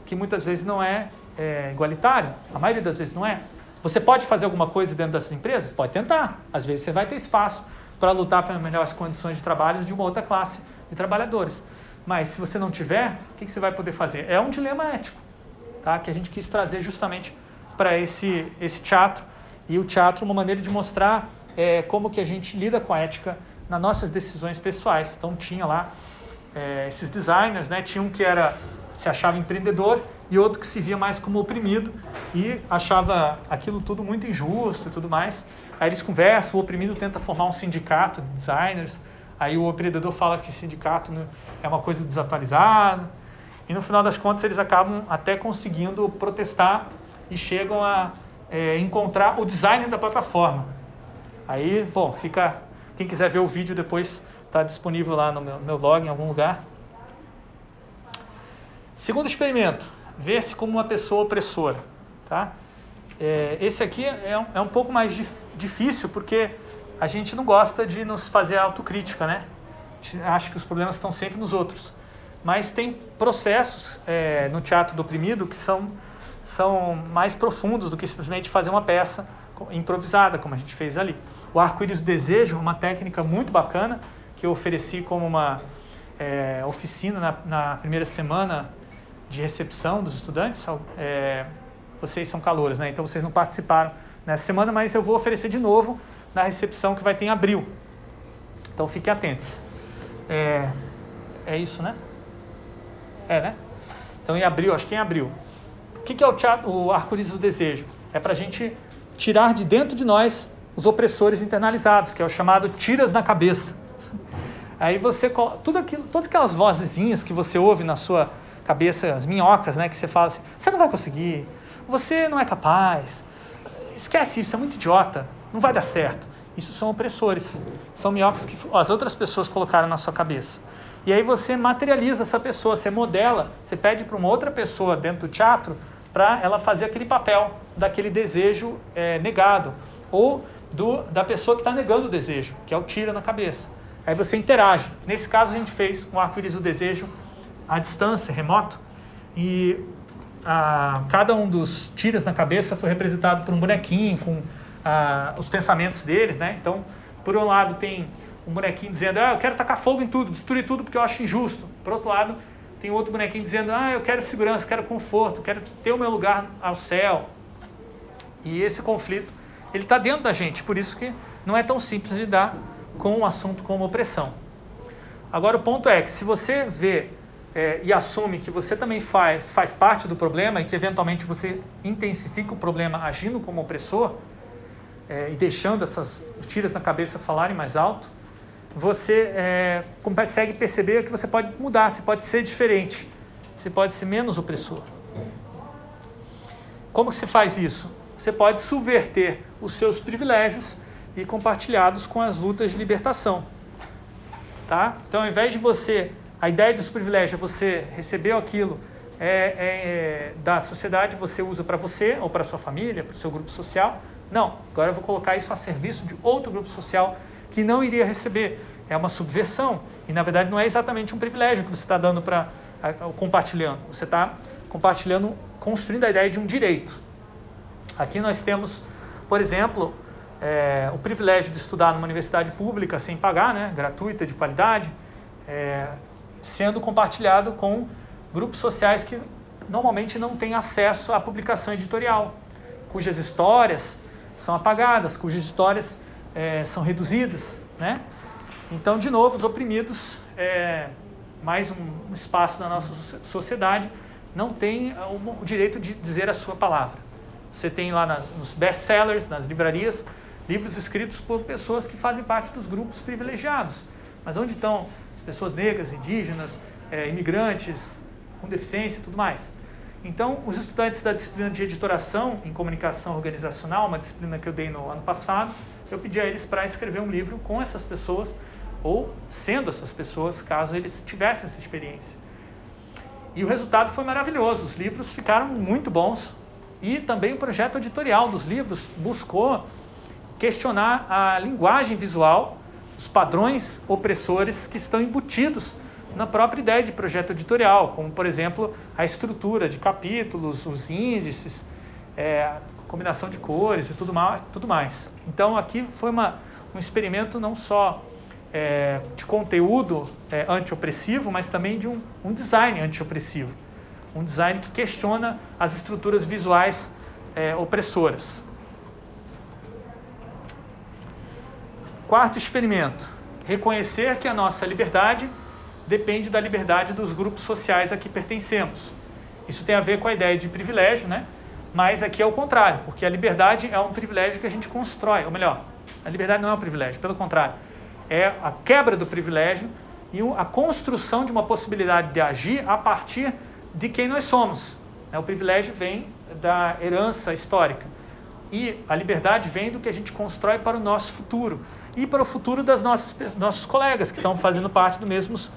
que muitas vezes não é, é igualitário, a maioria das vezes não é. Você pode fazer alguma coisa dentro dessas empresas? Pode tentar. Às vezes você vai ter espaço para lutar pelas melhores condições de trabalho de uma outra classe de trabalhadores. Mas se você não tiver, o que você vai poder fazer? É um dilema ético, tá? que a gente quis trazer justamente para esse, esse teatro. E o teatro é uma maneira de mostrar é, como que a gente lida com a ética nas nossas decisões pessoais. Então tinha lá é, esses designers, né? tinha um que era se achava empreendedor e outro que se via mais como oprimido e achava aquilo tudo muito injusto e tudo mais. Aí eles conversam, o oprimido tenta formar um sindicato de designers, aí o empreendedor fala que sindicato é uma coisa desatualizada, e no final das contas eles acabam até conseguindo protestar e chegam a é, encontrar o design da plataforma. Aí, bom, fica. Quem quiser ver o vídeo depois está disponível lá no meu, meu blog em algum lugar. Segundo experimento, ver-se como uma pessoa opressora. Tá? É, esse aqui é um, é um pouco mais dif, difícil porque a gente não gosta de nos fazer autocrítica, né? A gente acha que os problemas estão sempre nos outros. Mas tem processos é, no teatro do oprimido que são são mais profundos do que simplesmente fazer uma peça improvisada, como a gente fez ali. O arco-íris do desejo, uma técnica muito bacana que eu ofereci como uma é, oficina na, na, primeira semana de recepção dos estudantes. É, vocês são calouros, né? Então vocês não participaram nessa semana, mas eu vou oferecer de novo na recepção que vai ter em abril. Então fiquem atentos. É, é isso, né? É, né? Então em abril, acho que em abril. O que, que é o, o arco-íris do desejo? É para a gente tirar de dentro de nós os opressores internalizados, que é o chamado tiras na cabeça. Aí você, tudo aquilo, todas aquelas vozezinhas que você ouve na sua cabeça, as minhocas, né, que você fala assim, você não vai conseguir, você não é capaz, esquece isso, é muito idiota, não vai dar certo. Isso são opressores, são minhocas que as outras pessoas colocaram na sua cabeça. E aí você materializa essa pessoa, você modela, você pede para uma outra pessoa dentro do teatro para ela fazer aquele papel daquele desejo é, negado ou do, da pessoa que está negando o desejo, que é o tira na cabeça. Aí você interage. Nesse caso a gente fez um arco-íris do desejo à distância, remoto, e a, cada um dos tiras na cabeça foi representado por um bonequinho com a, os pensamentos deles, né? Então, por um lado tem um bonequinho dizendo, ah, eu quero tacar fogo em tudo, destruir tudo porque eu acho injusto. Por outro lado, tem outro bonequinho dizendo, ah, eu quero segurança, quero conforto, quero ter o meu lugar ao céu. E esse conflito, ele está dentro da gente, por isso que não é tão simples lidar com um assunto como opressão. Agora, o ponto é que se você vê é, e assume que você também faz, faz parte do problema e que eventualmente você intensifica o problema agindo como opressor é, e deixando essas tiras na cabeça falarem mais alto, você é, consegue perceber que você pode mudar, você pode ser diferente, você pode ser menos opressor. Como se faz isso? Você pode subverter os seus privilégios e compartilhados com as lutas de libertação. Tá? Então, ao invés de você a ideia dos privilégios é você recebeu aquilo é, é, é, da sociedade, você usa para você ou para sua família, para o seu grupo social. Não, agora eu vou colocar isso a serviço de outro grupo social que não iria receber. É uma subversão. E na verdade não é exatamente um privilégio que você está dando para compartilhando. Você está compartilhando, construindo a ideia de um direito. Aqui nós temos, por exemplo, é, o privilégio de estudar numa universidade pública sem pagar, né, gratuita, de qualidade. É, sendo compartilhado com grupos sociais que normalmente não têm acesso à publicação editorial, cujas histórias são apagadas, cujas histórias é, são reduzidas, né? Então, de novo, os oprimidos, é, mais um espaço da nossa sociedade, não têm o direito de dizer a sua palavra. Você tem lá nas, nos best-sellers, nas livrarias, livros escritos por pessoas que fazem parte dos grupos privilegiados. Mas onde estão pessoas negras, indígenas, é, imigrantes, com deficiência e tudo mais. Então, os estudantes da disciplina de editoração em comunicação organizacional, uma disciplina que eu dei no ano passado, eu pedi a eles para escrever um livro com essas pessoas, ou sendo essas pessoas, caso eles tivessem essa experiência. E o resultado foi maravilhoso, os livros ficaram muito bons, e também o projeto editorial dos livros buscou questionar a linguagem visual os padrões opressores que estão embutidos na própria ideia de projeto editorial, como, por exemplo, a estrutura de capítulos, os índices, é, a combinação de cores e tudo mais. Tudo mais. Então, aqui foi uma, um experimento não só é, de conteúdo é, antiopressivo, mas também de um, um design antiopressivo. Um design que questiona as estruturas visuais é, opressoras. Quarto experimento: reconhecer que a nossa liberdade depende da liberdade dos grupos sociais a que pertencemos. Isso tem a ver com a ideia de privilégio, né? Mas aqui é o contrário, porque a liberdade é um privilégio que a gente constrói, ou melhor, a liberdade não é um privilégio, pelo contrário, é a quebra do privilégio e a construção de uma possibilidade de agir a partir de quem nós somos. O privilégio vem da herança histórica e a liberdade vem do que a gente constrói para o nosso futuro e para o futuro das nossos colegas que estão fazendo parte dos mesmos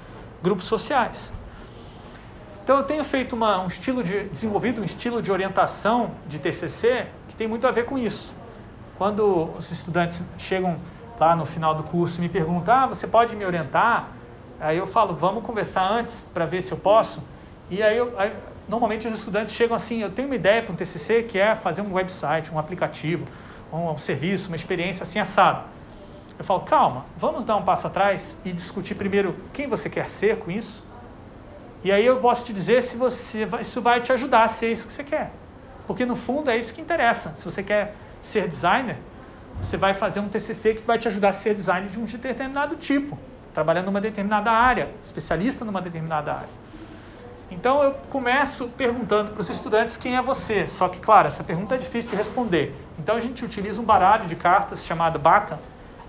grupos sociais. Então eu tenho feito uma, um estilo de desenvolvido um estilo de orientação de TCC que tem muito a ver com isso. Quando os estudantes chegam lá no final do curso e me perguntam: "Ah, você pode me orientar?" Aí eu falo: "Vamos conversar antes para ver se eu posso". E aí, eu, aí normalmente os estudantes chegam assim, eu tenho uma ideia para um TCC que é fazer um website, um aplicativo, um, um serviço, uma experiência assim assado. Eu falo, calma, vamos dar um passo atrás e discutir primeiro quem você quer ser com isso. E aí eu posso te dizer se você isso vai te ajudar a ser isso que você quer. Porque no fundo é isso que interessa. Se você quer ser designer, você vai fazer um TCC que vai te ajudar a ser designer de um determinado tipo, trabalhando numa determinada área, especialista numa determinada área. Então eu começo perguntando para os estudantes quem é você. Só que, claro, essa pergunta é difícil de responder. Então a gente utiliza um baralho de cartas chamado BACA,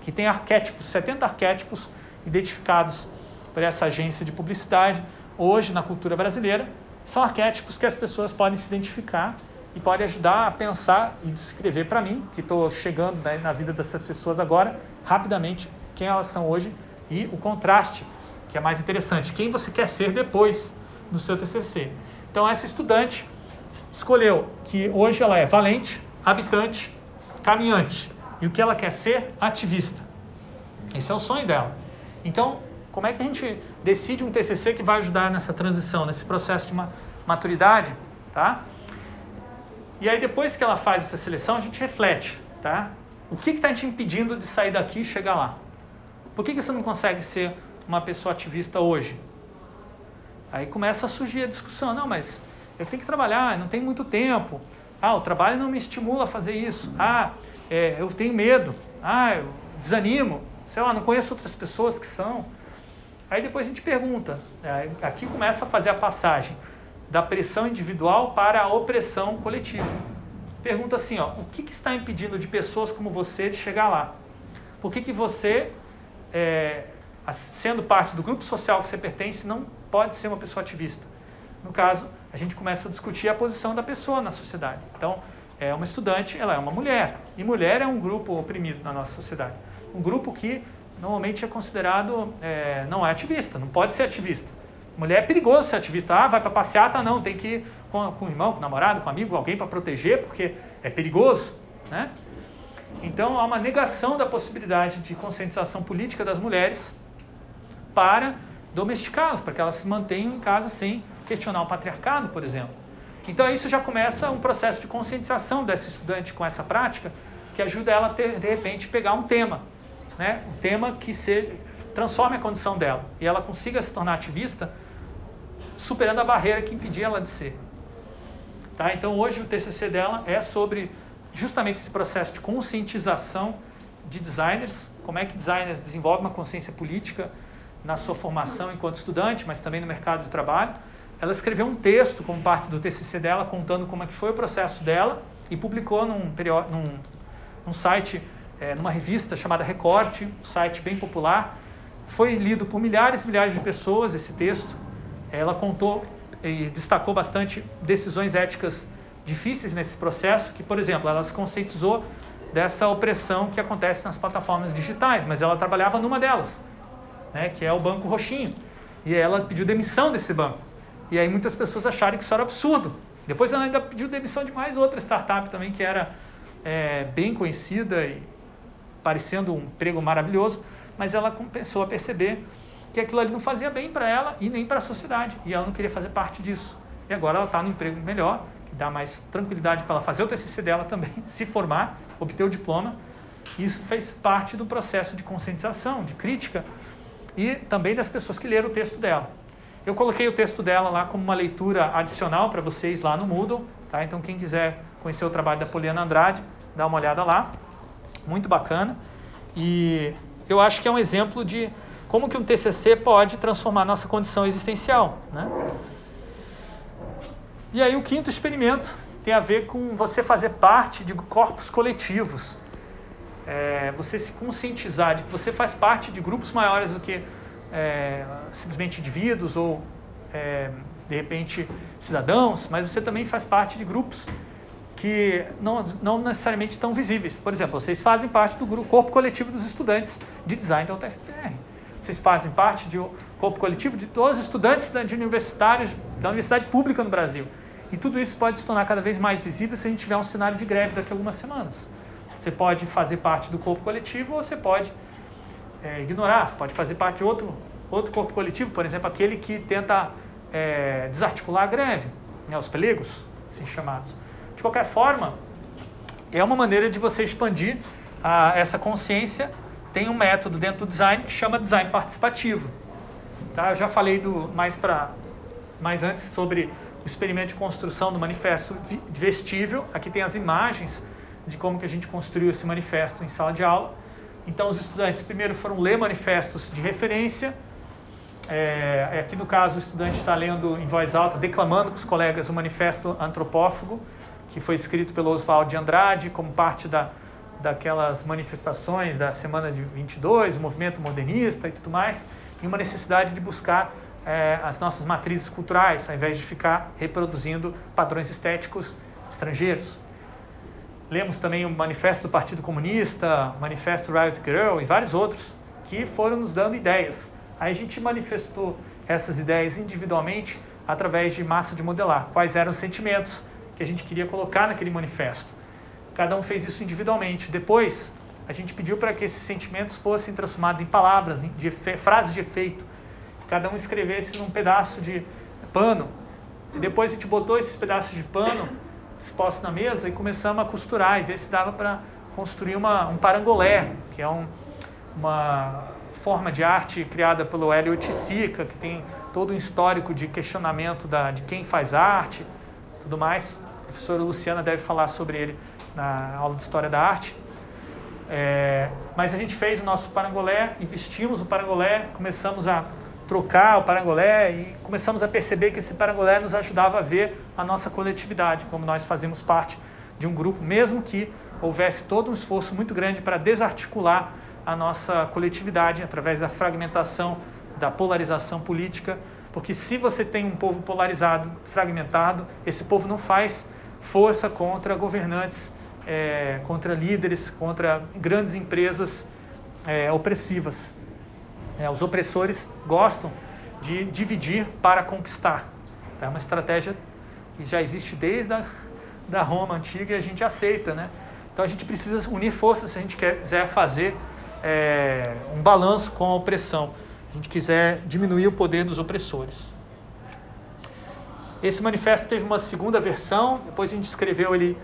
que tem arquétipos, 70 arquétipos identificados por essa agência de publicidade. Hoje, na cultura brasileira, são arquétipos que as pessoas podem se identificar e podem ajudar a pensar e descrever para mim, que estou chegando né, na vida dessas pessoas agora, rapidamente, quem elas são hoje e o contraste, que é mais interessante. Quem você quer ser depois no seu TCC. Então, essa estudante escolheu que hoje ela é valente, habitante, caminhante. E o que ela quer ser? Ativista. Esse é o sonho dela. Então, como é que a gente decide um TCC que vai ajudar nessa transição, nesse processo de maturidade, tá? E aí depois que ela faz essa seleção, a gente reflete, tá? O que está te impedindo de sair daqui e chegar lá? Por que, que você não consegue ser uma pessoa ativista hoje? Aí começa a surgir a discussão, não, mas eu tenho que trabalhar, não tenho muito tempo. Ah, o trabalho não me estimula a fazer isso. Ah, é, eu tenho medo. Ah, eu desanimo. Sei lá, não conheço outras pessoas que são. Aí depois a gente pergunta, é, aqui começa a fazer a passagem da pressão individual para a opressão coletiva. Pergunta assim, ó, o que, que está impedindo de pessoas como você de chegar lá? Por que, que você, é, sendo parte do grupo social que você pertence, não pode ser uma pessoa ativista. No caso, a gente começa a discutir a posição da pessoa na sociedade. Então, é uma estudante, ela é uma mulher. E mulher é um grupo oprimido na nossa sociedade. Um grupo que normalmente é considerado, é, não é ativista, não pode ser ativista. Mulher é perigoso ser ativista. Ah, vai para passeata, tá, não, tem que ir com, com o irmão, com o namorado, com o amigo, alguém para proteger, porque é perigoso. Né? Então, há uma negação da possibilidade de conscientização política das mulheres para domesticá-las, para que elas se mantenham em casa sem questionar o patriarcado, por exemplo. Então isso já começa um processo de conscientização dessa estudante com essa prática, que ajuda ela a ter, de repente pegar um tema, né? um tema que se transforme a condição dela e ela consiga se tornar ativista, superando a barreira que impedia ela de ser. Tá? Então hoje o TCC dela é sobre justamente esse processo de conscientização de designers, como é que designers desenvolvem uma consciência política na sua formação enquanto estudante, mas também no mercado de trabalho. Ela escreveu um texto como parte do TCC dela, contando como é que foi o processo dela e publicou num, num, num site, é, numa revista chamada Recorte, um site bem popular. Foi lido por milhares e milhares de pessoas esse texto. Ela contou e destacou bastante decisões éticas difíceis nesse processo, que, por exemplo, ela se conscientizou dessa opressão que acontece nas plataformas digitais, mas ela trabalhava numa delas né, que é o Banco Roxinho. E ela pediu demissão desse banco. E aí muitas pessoas acharam que isso era absurdo. Depois ela ainda pediu demissão de mais outra startup também que era é, bem conhecida e parecendo um emprego maravilhoso, mas ela começou a perceber que aquilo ali não fazia bem para ela e nem para a sociedade. E ela não queria fazer parte disso. E agora ela está no emprego melhor, que dá mais tranquilidade para ela fazer o TCC dela também, [LAUGHS] se formar, obter o diploma. Isso fez parte do processo de conscientização, de crítica e também das pessoas que leram o texto dela. Eu coloquei o texto dela lá como uma leitura adicional para vocês lá no Moodle, tá? Então quem quiser conhecer o trabalho da Poliana Andrade, dá uma olhada lá. Muito bacana. E eu acho que é um exemplo de como que um TCC pode transformar nossa condição existencial, né? E aí o quinto experimento tem a ver com você fazer parte de corpos coletivos é, você se conscientizar de que você faz parte de grupos maiores do que é, simplesmente indivíduos ou, é, de repente, cidadãos, mas você também faz parte de grupos que não, não necessariamente estão visíveis. Por exemplo, vocês fazem parte do grupo, corpo coletivo dos estudantes de design da UTFPR. Vocês fazem parte do corpo coletivo de todos os estudantes de universitários da universidade pública no Brasil. E tudo isso pode se tornar cada vez mais visível se a gente tiver um cenário de greve daqui a algumas semanas. Você pode fazer parte do corpo coletivo ou você pode é, ignorar, você pode fazer parte de outro, outro corpo coletivo, por exemplo, aquele que tenta é, desarticular a greve. né, os pelegos, assim chamados. De qualquer forma, é uma maneira de você expandir a, essa consciência. Tem um método dentro do design que chama design participativo. Tá? Eu já falei do, mais, pra, mais antes sobre o experimento de construção do manifesto vestível. Aqui tem as imagens de como que a gente construiu esse manifesto em sala de aula. Então, os estudantes primeiro foram ler manifestos de referência. É, aqui no caso, o estudante está lendo em voz alta, declamando com os colegas o manifesto antropófago, que foi escrito pelo Oswald de Andrade como parte da, daquelas manifestações da Semana de 22, o movimento modernista e tudo mais, e uma necessidade de buscar é, as nossas matrizes culturais, ao invés de ficar reproduzindo padrões estéticos estrangeiros. Lemos também o Manifesto do Partido Comunista, Manifesto Riot Girl e vários outros que foram nos dando ideias. Aí a gente manifestou essas ideias individualmente através de massa de modelar. Quais eram os sentimentos que a gente queria colocar naquele manifesto. Cada um fez isso individualmente. Depois, a gente pediu para que esses sentimentos fossem transformados em palavras, de frases de efeito. Cada um escrevesse num pedaço de pano. E depois a gente botou esses pedaços de pano expostos na mesa e começamos a costurar e ver se dava para construir uma, um parangolé, que é um, uma forma de arte criada pelo Hélio Oiticica, que tem todo um histórico de questionamento da, de quem faz arte, tudo mais. A professora Luciana deve falar sobre ele na aula de História da Arte. É, mas a gente fez o nosso parangolé, investimos o parangolé, começamos a trocar o parangolé e começamos a perceber que esse parangolé nos ajudava a ver a nossa coletividade, como nós fazemos parte de um grupo, mesmo que houvesse todo um esforço muito grande para desarticular a nossa coletividade através da fragmentação, da polarização política, porque se você tem um povo polarizado, fragmentado, esse povo não faz força contra governantes, é, contra líderes, contra grandes empresas é, opressivas. É, os opressores gostam de dividir para conquistar. É uma estratégia que já existe desde a da Roma antiga e a gente aceita, né? Então a gente precisa unir forças se a gente quiser fazer é, um balanço com a opressão, a gente quiser diminuir o poder dos opressores. Esse manifesto teve uma segunda versão, depois a gente escreveu ele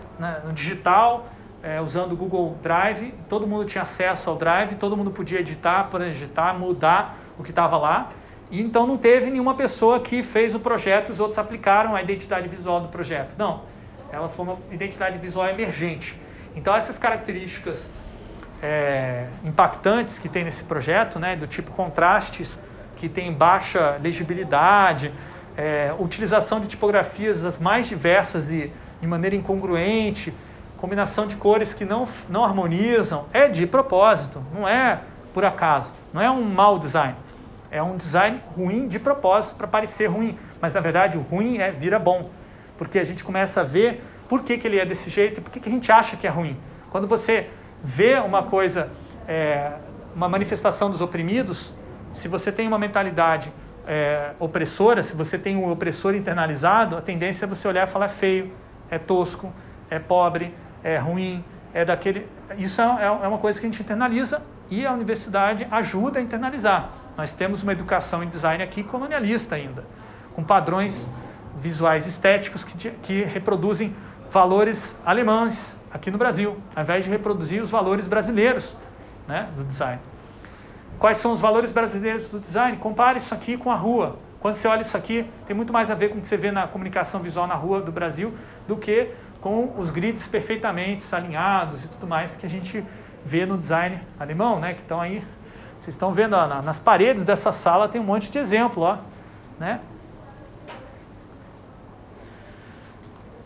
no digital, é, usando o Google Drive, todo mundo tinha acesso ao Drive, todo mundo podia editar, projetar, mudar o que estava lá. E então não teve nenhuma pessoa que fez o projeto e os outros aplicaram a identidade visual do projeto. Não, ela foi uma identidade visual emergente. Então essas características é, impactantes que tem nesse projeto, né, do tipo contrastes que tem baixa legibilidade, é, utilização de tipografias as mais diversas e de maneira incongruente, combinação de cores que não, não harmonizam, é de propósito, não é por acaso, não é um mau design. É um design ruim de propósito para parecer ruim, mas na verdade o ruim é vira bom, porque a gente começa a ver por que, que ele é desse jeito e por que, que a gente acha que é ruim. Quando você vê uma coisa, é, uma manifestação dos oprimidos, se você tem uma mentalidade é, opressora, se você tem um opressor internalizado, a tendência é você olhar e falar é feio, é tosco, é pobre, é ruim, é daquele. Isso é, é, é uma coisa que a gente internaliza e a universidade ajuda a internalizar. Nós temos uma educação em design aqui colonialista ainda, com padrões visuais estéticos que, que reproduzem valores alemães aqui no Brasil, ao invés de reproduzir os valores brasileiros né, do design. Quais são os valores brasileiros do design? Compare isso aqui com a rua. Quando você olha isso aqui, tem muito mais a ver com o que você vê na comunicação visual na rua do Brasil do que com os grids perfeitamente alinhados e tudo mais que a gente vê no design alemão, né? Que estão aí, vocês estão vendo ó, nas paredes dessa sala tem um monte de exemplo, ó, né?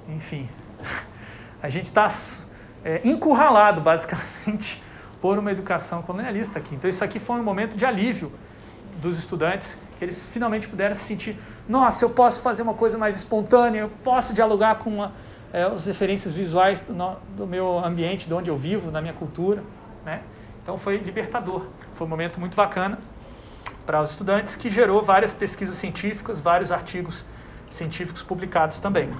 Enfim, [LAUGHS] a gente está é, encurralado basicamente [LAUGHS] por uma educação colonialista aqui. Então isso aqui foi um momento de alívio dos estudantes, que eles finalmente puderam se sentir, nossa, eu posso fazer uma coisa mais espontânea, eu posso dialogar com uma é, as referências visuais do, no, do, meu ambiente, de onde eu vivo, da minha cultura. Né? Então foi libertador, foi um momento muito bacana para os estudantes que gerou várias pesquisas científicas, vários artigos científicos publicados também.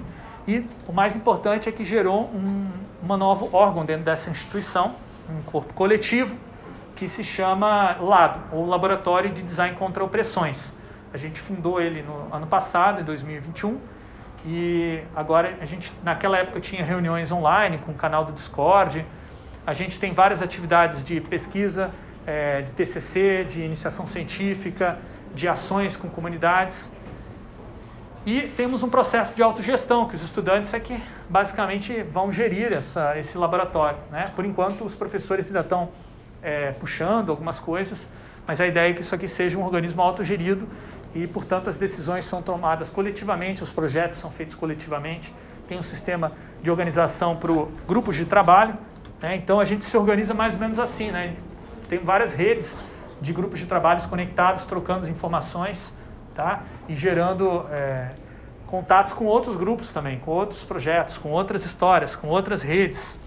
E o mais importante é que gerou um uma novo órgão dentro dessa instituição, um corpo coletivo, que se chama LAD, ou Laboratório de Design contra Opressões. A gente fundou ele no ano passado, em 2021, E agora a gente, naquela época tinha reuniões online com o canal do Discord. A gente tem várias atividades de pesquisa, é, de TCC, de iniciação científica, de ações com comunidades. E temos um processo de autogestão, que os estudantes é que basicamente vão gerir essa, esse laboratório. Né? Por enquanto, os professores ainda estão é, puxando algumas coisas, mas a ideia é que isso aqui seja um organismo autogerido e, portanto, as decisões são tomadas coletivamente, os projetos são feitos coletivamente. Tem um sistema de organização para grupos de trabalho, né? então a gente se organiza mais ou menos assim. Né? Tem várias redes de grupos de trabalhos conectados, trocando as informações tá? e gerando é, contatos com outros grupos também, com outros projetos, com outras histórias, com outras redes.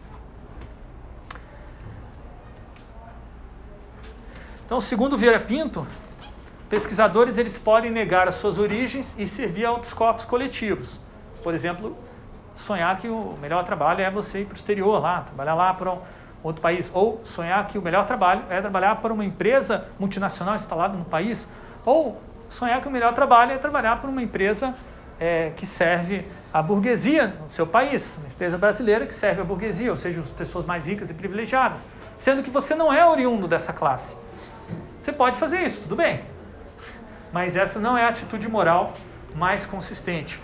Então, segundo Vieira Pinto, pesquisadores eles podem negar as suas origens e servir a outros corpos coletivos. Por exemplo, sonhar que o melhor trabalho é você ir para o exterior lá, trabalhar lá para um outro país, ou sonhar que o melhor trabalho é trabalhar para uma empresa multinacional instalada no país, ou sonhar que o melhor trabalho é trabalhar para uma empresa é, que serve a burguesia no seu país, uma empresa brasileira que serve a burguesia, ou seja, as pessoas mais ricas e privilegiadas, sendo que você não é oriundo dessa classe. Você pode fazer isso, tudo bem, mas essa não é a atitude moral mais consistente.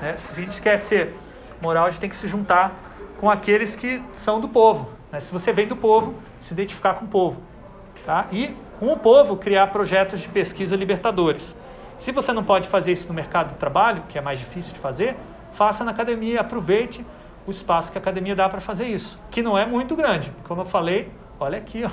Né? Se a gente quer ser moral, a gente tem que se juntar com aqueles que são do povo. Né? Se você vem do povo, se identificar com o povo. Tá? E com o povo criar projetos de pesquisa libertadores. Se você não pode fazer isso no mercado do trabalho, que é mais difícil de fazer, faça na academia, aproveite o espaço que a academia dá para fazer isso, que não é muito grande. Como eu falei, olha aqui, ó,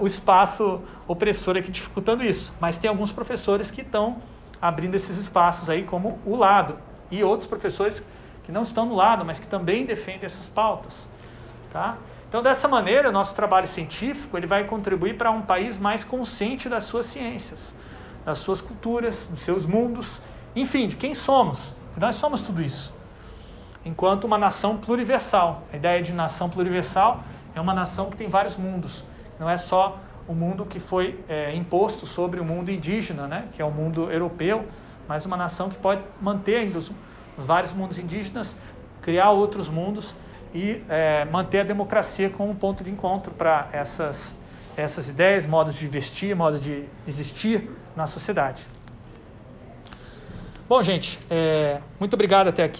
o espaço opressor aqui dificultando isso. Mas tem alguns professores que estão abrindo esses espaços aí como o lado e outros professores que não estão no lado, mas que também defendem essas pautas, tá? Então, dessa maneira, o nosso trabalho científico ele vai contribuir para um país mais consciente das suas ciências das suas culturas, dos seus mundos, enfim, de quem somos. Nós somos tudo isso. Enquanto uma nação pluriversal. A ideia de nação pluriversal é uma nação que tem vários mundos. Não é só o mundo que foi é, imposto sobre o mundo indígena, né, que é o mundo europeu, mas uma nação que pode manter ainda os, os vários mundos indígenas, criar outros mundos e é, manter a democracia como ponto de encontro para essas, essas ideias, modos de vestir, modos de existir na sociedade. Bom, gente, é, muito obrigado até aqui.